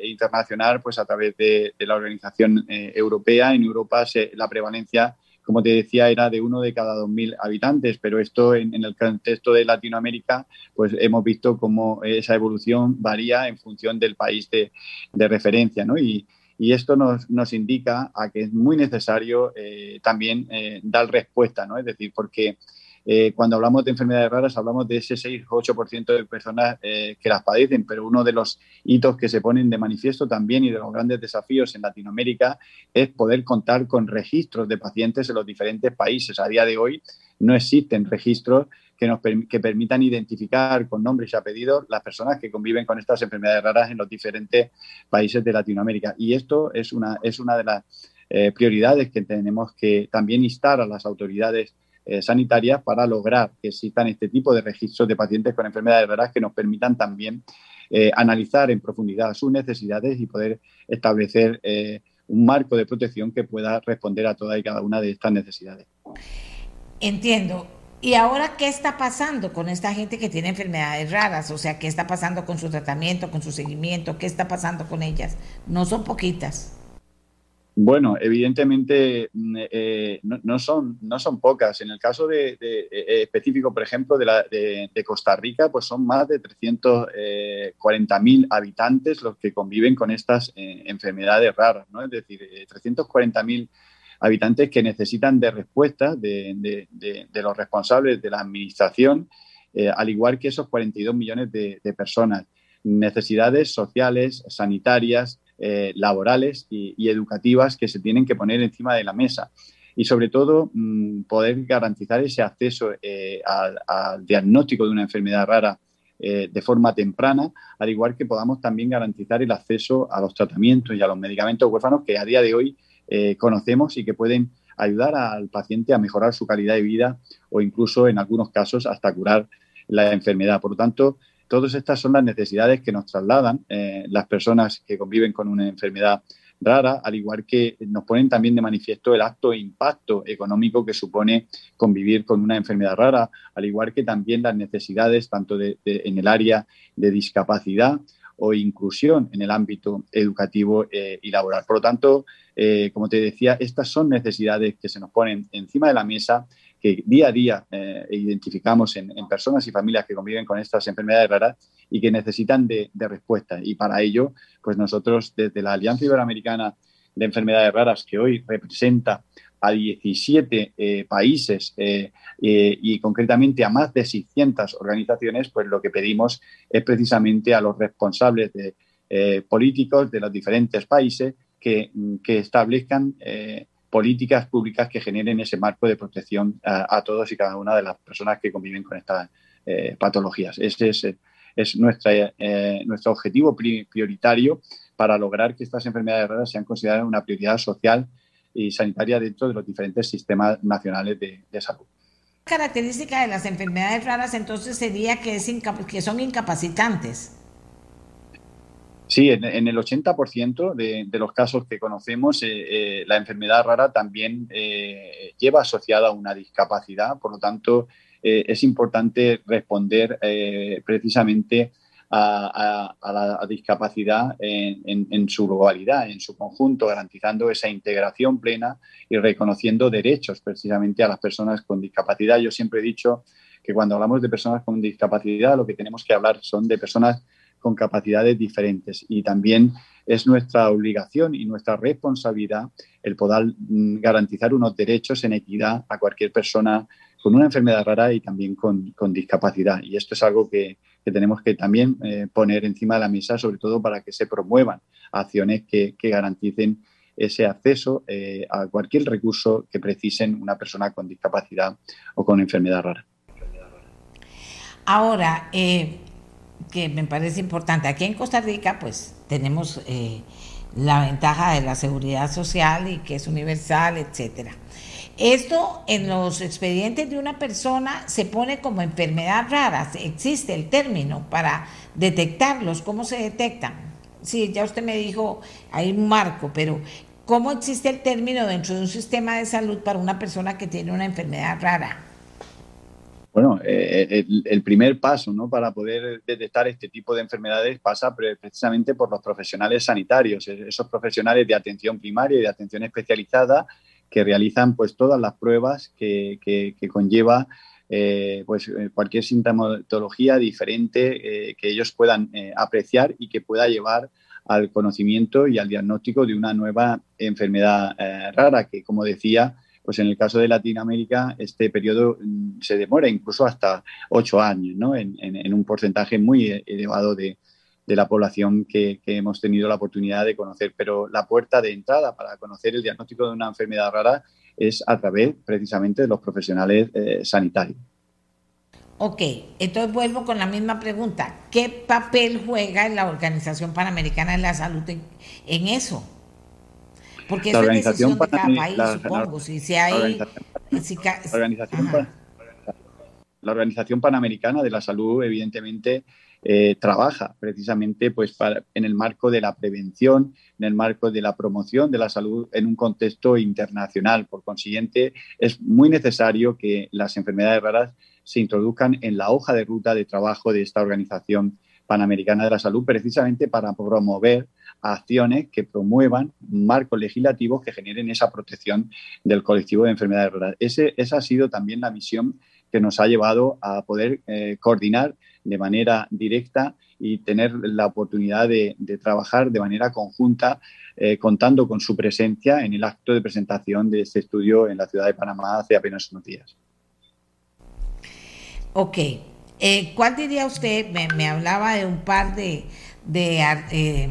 internacional, pues a través de, la Organización Europea, en Europa la prevalencia, como te decía, era de uno de cada 2.000 habitantes, pero esto en, el contexto de Latinoamérica, pues hemos visto cómo esa evolución varía en función del país de, referencia, ¿no? Y, esto nos, nos, indica a que es muy necesario también dar respuesta, ¿no? Es decir, porque eh, cuando hablamos de enfermedades raras hablamos de ese 6-8% de personas eh, que las padecen, pero uno de los hitos que se ponen de manifiesto también y de los grandes desafíos en Latinoamérica es poder contar con registros de pacientes en los diferentes países. A día de hoy no existen registros que, nos que permitan identificar con nombres y apellidos las personas que conviven con estas enfermedades raras en los diferentes países de Latinoamérica. Y esto es una, es una de las eh, prioridades que tenemos que también instar a las autoridades eh, sanitarias para lograr que existan este tipo de registros de pacientes con enfermedades raras que nos permitan también eh, analizar en profundidad sus necesidades y poder establecer eh, un marco de protección que pueda responder a todas y cada una de estas necesidades.
Entiendo. ¿Y ahora qué está pasando con esta gente que tiene enfermedades raras? O sea, ¿qué está pasando con su tratamiento, con su seguimiento? ¿Qué está pasando con ellas? No son poquitas.
Bueno, evidentemente mm, eh, no, son, no son pocas. En el caso de, eh, específico, por ejemplo, de, la, de, Costa Rica, pues son más de 340.000 eh, habitantes los que conviven con estas enfermedades raras, ¿no? Es decir, 340.000 habitantes que necesitan de respuesta de, los responsables de la administración, al igual que esos 42 millones de personas. Necesidades sociales, sanitarias, eh, laborales y, educativas que se tienen que poner encima de la mesa. Y sobre todo, mm, poder garantizar ese acceso eh, al, diagnóstico de una enfermedad rara eh, de forma temprana, al igual que podamos también garantizar el acceso a los tratamientos y a los medicamentos huérfanos que a día de hoy conocemos y que pueden ayudar al paciente a mejorar su calidad de vida o incluso en algunos casos hasta curar la enfermedad. Por lo tanto, Todas estas son las necesidades que nos trasladan eh, las personas que conviven con una enfermedad rara, al igual que nos ponen también de manifiesto el acto e impacto económico que supone convivir con una enfermedad rara, al igual que también las necesidades tanto en el área de discapacidad o inclusión en el ámbito educativo eh, y laboral. Por lo tanto, eh, como te decía, estas son necesidades que se nos ponen encima de la mesa que día a día eh, identificamos en, personas y familias que conviven con estas enfermedades raras y que necesitan de, respuesta. Y para ello, pues nosotros desde la Alianza Iberoamericana de Enfermedades Raras, que hoy representa a 17 eh, países eh, y concretamente a más de 600 organizaciones, pues lo que pedimos es precisamente a los responsables de, políticos de los diferentes países que establezcan políticas públicas que generen ese marco de protección a, todos y cada una de las personas que conviven con estas eh, patologías. Ese es, es nuestra, eh, nuestro objetivo prioritario para lograr que estas enfermedades raras sean consideradas una prioridad social y sanitaria dentro de los diferentes sistemas nacionales de, de salud
característica de las enfermedades raras entonces sería que son incapacitantes.
Sí, en, el 80% de, de, los casos que conocemos, eh, eh, la enfermedad rara también eh, lleva asociada una discapacidad, por lo tanto, es importante responder precisamente a, la discapacidad en, su globalidad, en su conjunto, garantizando esa integración plena y reconociendo derechos precisamente a las personas con discapacidad. Yo siempre he dicho que cuando hablamos de personas con discapacidad, lo que tenemos que hablar son de personas con capacidades diferentes y también es nuestra obligación y nuestra responsabilidad el poder mm, garantizar unos derechos en equidad a cualquier persona con una enfermedad rara y también con, discapacidad. Y esto es algo que, tenemos que también eh, poner encima de la mesa, sobre todo para que se promuevan acciones que, garanticen ese acceso eh, a cualquier recurso que precisen una persona con discapacidad o con enfermedad rara.
Ahora, eh, que me parece importante. Aquí en Costa Rica, pues tenemos eh, la ventaja de la seguridad social y que es universal, etcétera. Esto en los expedientes de una persona se pone como enfermedad rara. Existe el término para detectarlos. ¿Cómo se detectan? Sí, ya usted me dijo, hay un marco, pero ¿cómo existe el término dentro de un sistema de salud para una persona que tiene una enfermedad rara?
Bueno, eh, eh, el, primer paso ¿no? para poder detectar este tipo de enfermedades pasa precisamente por los profesionales sanitarios, esos profesionales de atención primaria y de atención especializada que realizan pues, todas las pruebas que, conlleva eh, pues, cualquier sintomatología diferente que ellos puedan apreciar y que pueda llevar al conocimiento y al diagnóstico de una nueva enfermedad rara que, como decía, pues en el caso de Latinoamérica este periodo mm, se demora incluso hasta ocho años, ¿no? en, un porcentaje muy elevado de, la población que, hemos tenido la oportunidad de conocer. Pero la puerta de entrada para conocer el diagnóstico de una enfermedad rara es a través precisamente de los profesionales eh, sanitarios.
Ok, entonces vuelvo con la misma pregunta. ¿Qué papel juega la Organización Panamericana de la Salud en eso? Porque la organización de cada país, supongo. si, hay,
la, organización, Panamericana de la Salud, evidentemente, eh, trabaja precisamente pues, en el marco de la prevención, en el marco de la promoción de la salud en un contexto internacional. Por consiguiente, es muy necesario que las enfermedades raras se introduzcan en la hoja de ruta de trabajo de esta organización Panamericana de la Salud, precisamente para promover acciones que promuevan marcos legislativos que generen esa protección del colectivo de enfermedades raras. Ese, esa ha sido también la misión que nos ha llevado a poder eh, coordinar de manera directa y tener la oportunidad de, trabajar de manera conjunta, eh, contando con su presencia en el acto de presentación de este estudio en la ciudad de Panamá hace apenas unos días.
Ok, eh, ¿Cuál diría usted? Me, hablaba de un par de, de, eh,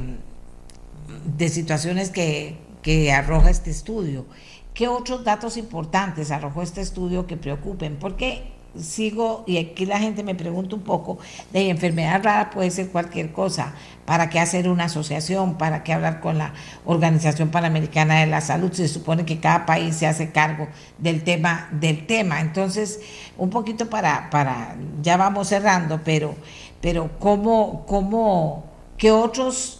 de situaciones que, que, arroja este estudio. ¿Qué otros datos importantes arrojó este estudio que preocupen? Porque sigo, y aquí la gente me pregunta un poco, de enfermedad rara puede ser cualquier cosa. ¿Para qué hacer una asociación? ¿Para qué hablar con la Organización Panamericana de la Salud? Se supone que cada país se hace cargo del tema, del tema. Entonces, un poquito para, para ya vamos cerrando, pero, pero ¿cómo, cómo, qué otros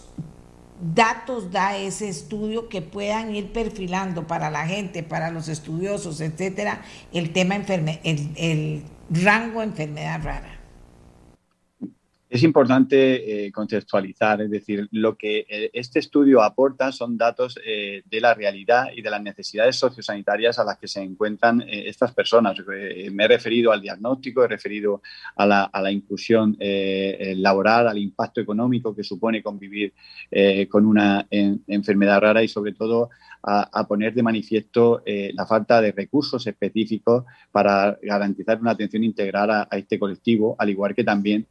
datos da ese estudio que puedan ir perfilando para la gente, para los estudiosos, etcétera, el tema enferme, el, el rango enfermedad rara?
Es importante eh, contextualizar, es decir, lo que eh, este estudio aporta son datos eh, de la realidad y de las necesidades sociosanitarias a las que se encuentran estas personas. me he referido al diagnóstico, he referido a la inclusión laboral, al impacto económico que supone convivir con una enfermedad rara y sobre todo a, poner de manifiesto la falta de recursos específicos para garantizar una atención integral a, este colectivo, al igual que también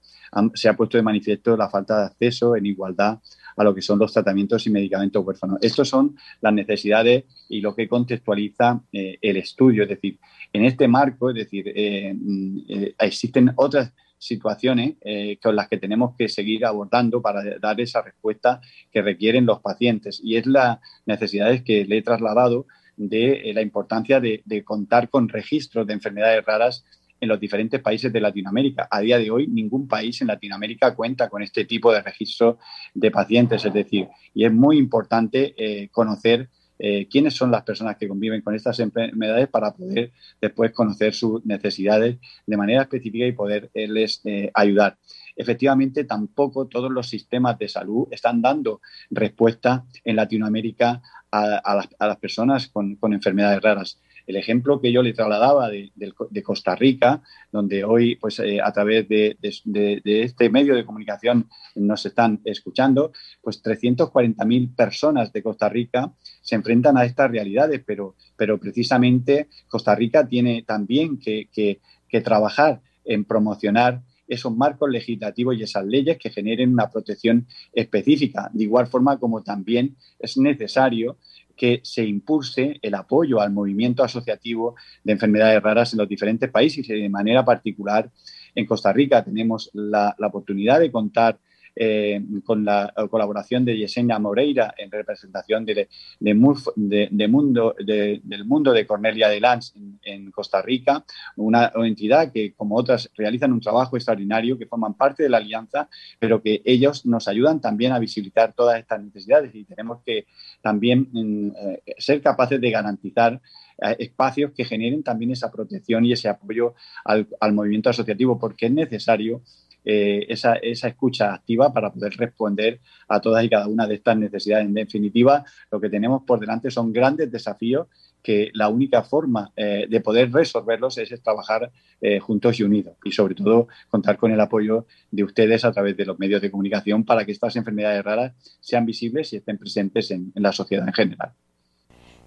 se ha puesto de manifiesto la falta de acceso en igualdad a lo que son los tratamientos y medicamentos huérfanos. Estas son las necesidades y lo que contextualiza eh, el estudio. Es decir, en este marco, es decir, eh, mm, existen otras situaciones con las que tenemos que seguir abordando para dar esa respuesta que requieren los pacientes. Y es las necesidades que le he trasladado de la importancia de contar con registros de enfermedades raras en los diferentes países de Latinoamérica. A día de hoy, ningún país en Latinoamérica cuenta con este tipo de registro de pacientes, es decir, y es muy importante eh, conocer eh, quiénes son las personas que conviven con estas enfermedades para poder después conocer sus necesidades de manera específica y poderles eh, ayudar. Efectivamente, tampoco todos los sistemas de salud están dando respuesta en Latinoamérica a, las, personas con enfermedades raras el ejemplo que yo le trasladaba de, Costa Rica, donde hoy, pues eh, a través de, este medio de comunicación nos están escuchando, pues 340.000 personas de Costa Rica se enfrentan a estas realidades, pero, pero precisamente Costa Rica tiene también que, que trabajar en promocionar esos marcos legislativos y esas leyes que generen una protección específica, de igual forma como también es necesario que se impulse el apoyo al movimiento asociativo de enfermedades raras en los diferentes países. Y de manera particular en Costa Rica tenemos la, la oportunidad de contar eh, con la colaboración de Yesenia Moreira en representación de, de, mundo, del mundo de Cornelia de Lanz en, Costa Rica, una, entidad que, como otras, realizan un trabajo extraordinario, que forman parte de la alianza, pero que ellos nos ayudan también a visibilizar todas estas necesidades y tenemos que también mm, eh, ser capaces de garantizar eh, espacios que generen también esa protección y ese apoyo al, al movimiento asociativo, porque es necesario eh, esa, escucha activa para poder responder a todas y cada una de estas necesidades. En definitiva, lo que tenemos por delante son grandes desafíos que la única forma eh, de poder resolverlos es, trabajar eh, juntos y unidos y sobre todo contar con el apoyo de ustedes a través de los medios de comunicación para que estas enfermedades raras sean visibles y estén presentes en la sociedad en general.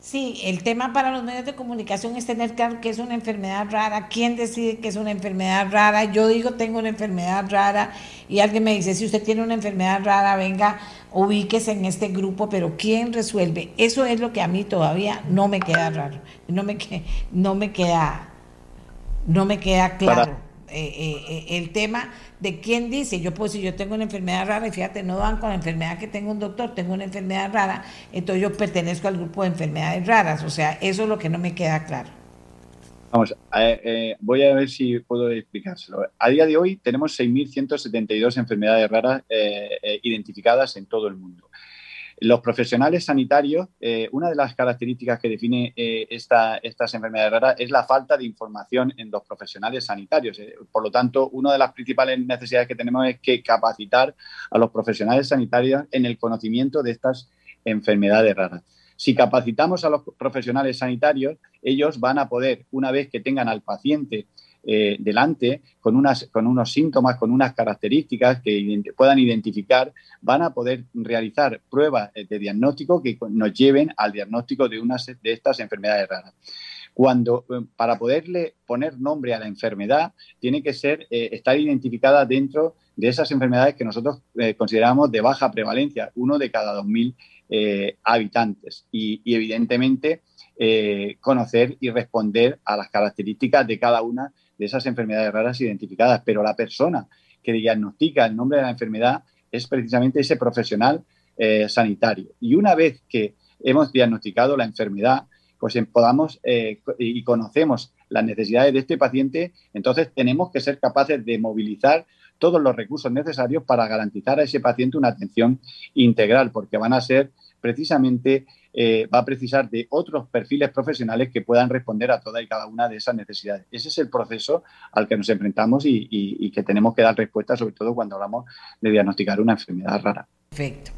Sí, el tema para los medios de comunicación es tener claro que es una enfermedad rara, quién decide que es una enfermedad rara. Yo digo tengo una enfermedad rara y alguien me dice, si usted tiene una enfermedad rara, venga, ubíquese en este grupo, pero ¿quién resuelve? Eso es lo que a mí todavía no me queda raro, no me, no me queda, no me queda claro. Eh, eh, el tema de quién dice, yo pues si yo tengo una enfermedad rara, y fíjate, no dan con la enfermedad que tengo un doctor, tengo una enfermedad rara, entonces yo pertenezco al grupo de enfermedades raras, o sea, eso es lo que no me queda claro.
Vamos, voy a ver si puedo explicárselo. A día de hoy tenemos 6.172 enfermedades raras identificadas en todo el mundo. Los profesionales sanitarios, eh, una de las características que define eh, estas enfermedades raras es la falta de información en los profesionales sanitarios. Eh, por lo tanto, una de las principales necesidades que tenemos es que capacitar a los profesionales sanitarios en el conocimiento de estas enfermedades raras. Si capacitamos a los profesionales sanitarios, ellos van a poder, una vez que tengan al paciente eh, delante con, unas, con unos síntomas, con unas características que puedan identificar, van a poder realizar pruebas de diagnóstico que nos lleven al diagnóstico de unas de estas enfermedades raras. Cuando, eh, para poderle poner nombre a la enfermedad, tiene que ser, eh, estar identificada dentro de esas enfermedades que nosotros consideramos de baja prevalencia, uno de cada 2.000 habitantes. Y, y evidentemente, conocer y responder a las características de cada una de esas enfermedades raras identificadas, pero la persona que diagnostica el nombre de la enfermedad es precisamente ese profesional eh, sanitario. Y una vez que hemos diagnosticado la enfermedad, pues podamos eh, y conocemos las necesidades de este paciente, entonces tenemos que ser capaces de movilizar todos los recursos necesarios para garantizar a ese paciente una atención integral, porque van a ser precisamente eh, va a precisar de otros perfiles profesionales que puedan responder a toda y cada una de esas necesidades. Ese es el proceso al que nos enfrentamos y, que tenemos que dar respuesta, sobre todo cuando hablamos de diagnosticar una enfermedad rara.
Perfecto.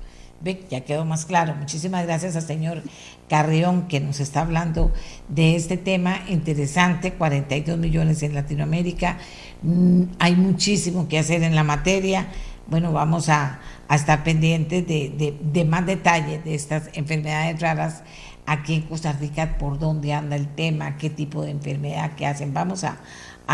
ya quedó más claro. Muchísimas gracias al señor Carrión que nos está hablando de este tema interesante, 42 millones en Latinoamérica. Mm, hay muchísimo que hacer en la materia. Bueno, vamos a, a estar pendientes de, más detalles de estas enfermedades raras aquí en Costa Rica, por dónde anda el tema, qué tipo de enfermedad que hacen. Vamos a,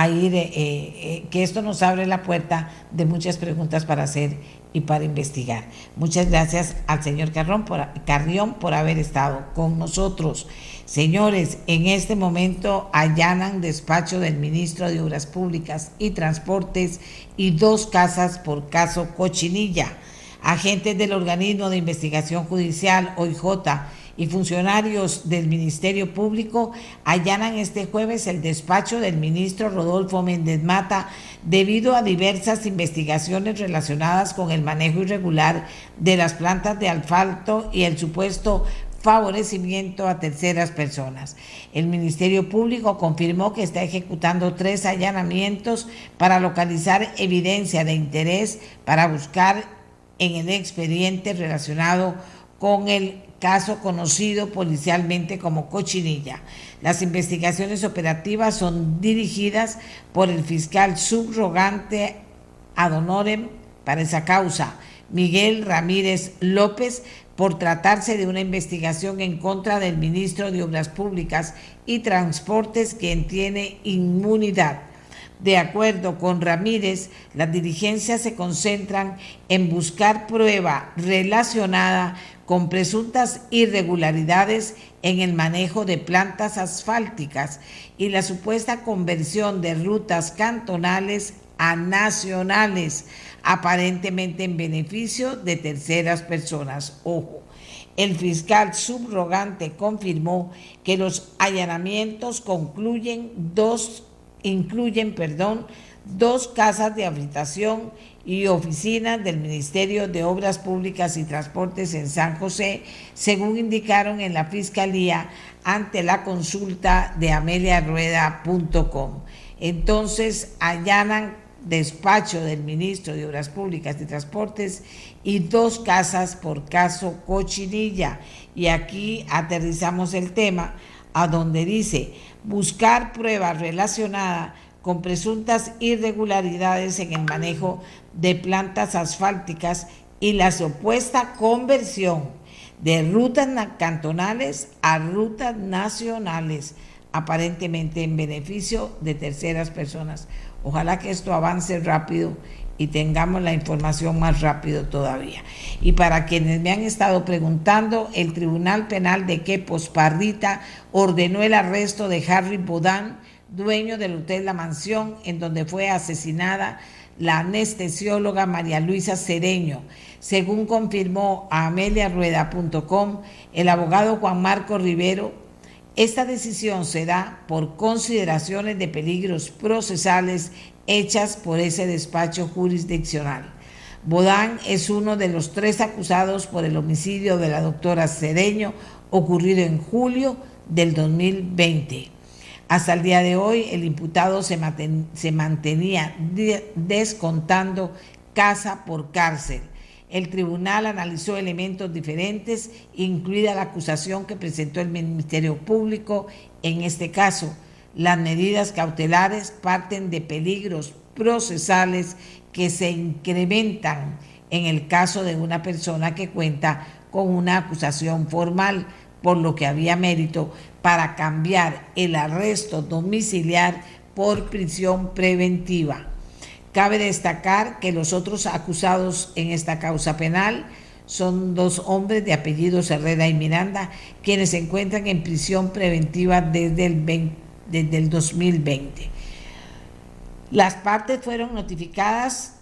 ir, eh, eh, que esto nos abre la puerta de muchas preguntas para hacer y para investigar. Muchas gracias al señor Carrión por, Carrión por haber estado con nosotros. Señores, en este momento allanan despacho del ministro de Obras Públicas y Transportes y dos casas por caso Cochinilla. Agentes del organismo de investigación judicial, OIJ, y funcionarios del Ministerio Público allanan este jueves el despacho del ministro Rodolfo Méndez Mata debido a diversas investigaciones relacionadas con el manejo irregular de las plantas de asfalto y el supuesto favorecimiento a terceras personas. El Ministerio Público confirmó que está ejecutando tres allanamientos para localizar evidencia de interés para buscar en el expediente relacionado con el caso conocido policialmente como Cochinilla. Las investigaciones operativas son dirigidas por el fiscal subrogante ad honorem para esa causa, Miguel Ramírez López, por tratarse de una investigación en contra del ministro de Obras Públicas y Transportes, quien tiene inmunidad. De acuerdo con Ramírez, las diligencias se concentran en buscar prueba relacionada con presuntas irregularidades en el manejo de plantas asfálticas y la supuesta conversión de rutas cantonales a nacionales, aparentemente en beneficio de terceras personas. Ojo, el fiscal subrogante confirmó que los allanamientos concluyen dos, incluyen, perdón, dos casas de habitación y oficinas del Ministerio de Obras Públicas y Transportes en San José, según indicaron en la Fiscalía ante la consulta de ameliarueda.com. Entonces allanan despacho del ministro de Obras Públicas y Transportes y dos casas por caso Cochinilla. Y aquí aterrizamos el tema a donde dice buscar pruebas relacionadas con presuntas irregularidades en el manejo de plantas asfálticas y la supuesta conversión de rutas cantonales a rutas nacionales, aparentemente en beneficio de terceras personas. Ojalá que esto avance rápido y tengamos la información más rápido todavía. Y para quienes me han estado preguntando, el Tribunal Penal de Quepos Parrita ordenó el arresto de Harry Bodán, dueño del Hotel La Mansión, en donde fue asesinada la anestesióloga María Luisa Cereño. Según confirmó a ameliarueda.com el abogado Juan Marco Rivero, esta decisión se da por consideraciones de peligros procesales hechas por ese despacho jurisdiccional. Bodán es uno de los tres acusados por el homicidio de la doctora Cereño ocurrido en julio del 2020. Hasta el día de hoy, el imputado se, mantenía descontando casa por cárcel. El tribunal analizó elementos diferentes, incluida la acusación que presentó el Ministerio Público. En este caso, las medidas cautelares parten de peligros procesales que se incrementan en el caso de una persona que cuenta con una acusación formal, por lo que había mérito para cambiar el arresto domiciliar por prisión preventiva. Cabe destacar que los otros acusados en esta causa penal son dos hombres de apellidos Herrera y Miranda, quienes se encuentran en prisión preventiva desde el, desde el 2020. Las partes fueron notificadas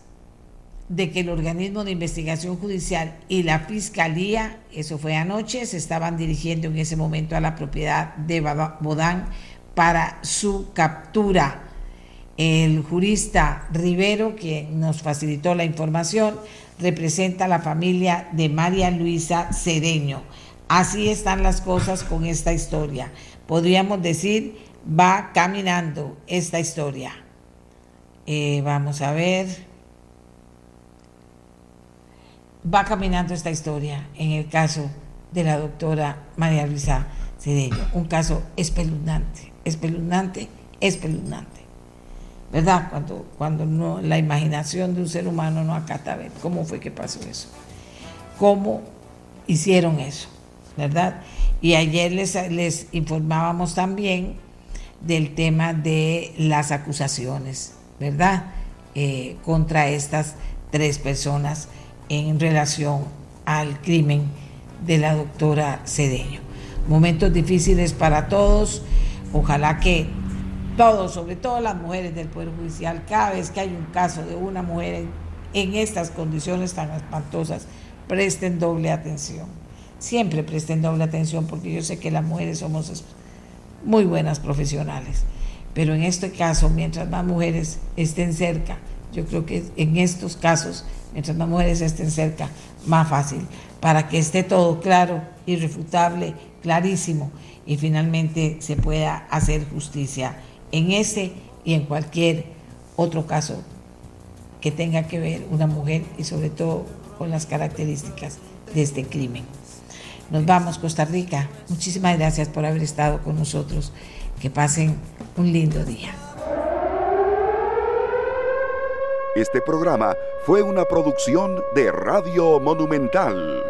de que el organismo de investigación judicial y la fiscalía, eso fue anoche, se estaban dirigiendo en ese momento a la propiedad de Bodán para su captura. El jurista Rivero, que nos facilitó la información, representa a la familia de María Luisa Cedeño. Así están las cosas con esta historia. Podríamos decir, va caminando esta historia. Eh, vamos a ver va caminando esta historia en el caso de la doctora María Luisa Cedeño. Un caso espeluznante, espeluznante, espeluznante. ¿Verdad? Cuando, cuando no, la imaginación de un ser humano no acata a ver cómo fue que pasó eso. ¿Cómo hicieron eso? ¿Verdad? Y ayer les, les informábamos también del tema de las acusaciones, ¿verdad? Eh, contra estas tres personas en relación al crimen de la doctora Cedeño. Momentos difíciles para todos. Ojalá que todos, sobre todo las mujeres del Poder Judicial, cada vez que hay un caso de una mujer en, estas condiciones tan espantosas, presten doble atención. Siempre presten doble atención porque yo sé que las mujeres somos muy buenas profesionales. Pero en este caso, mientras más mujeres estén cerca, yo creo que en estos casos, mientras más mujeres estén cerca, más fácil, para que esté todo claro, irrefutable, clarísimo, y finalmente se pueda hacer justicia en ese y en cualquier otro caso que tenga que ver una mujer y sobre todo con las características de este crimen. Nos vamos, Costa Rica. Muchísimas gracias por haber estado con nosotros. Que pasen un lindo día.
Este programa fue una producción de Radio Monumental.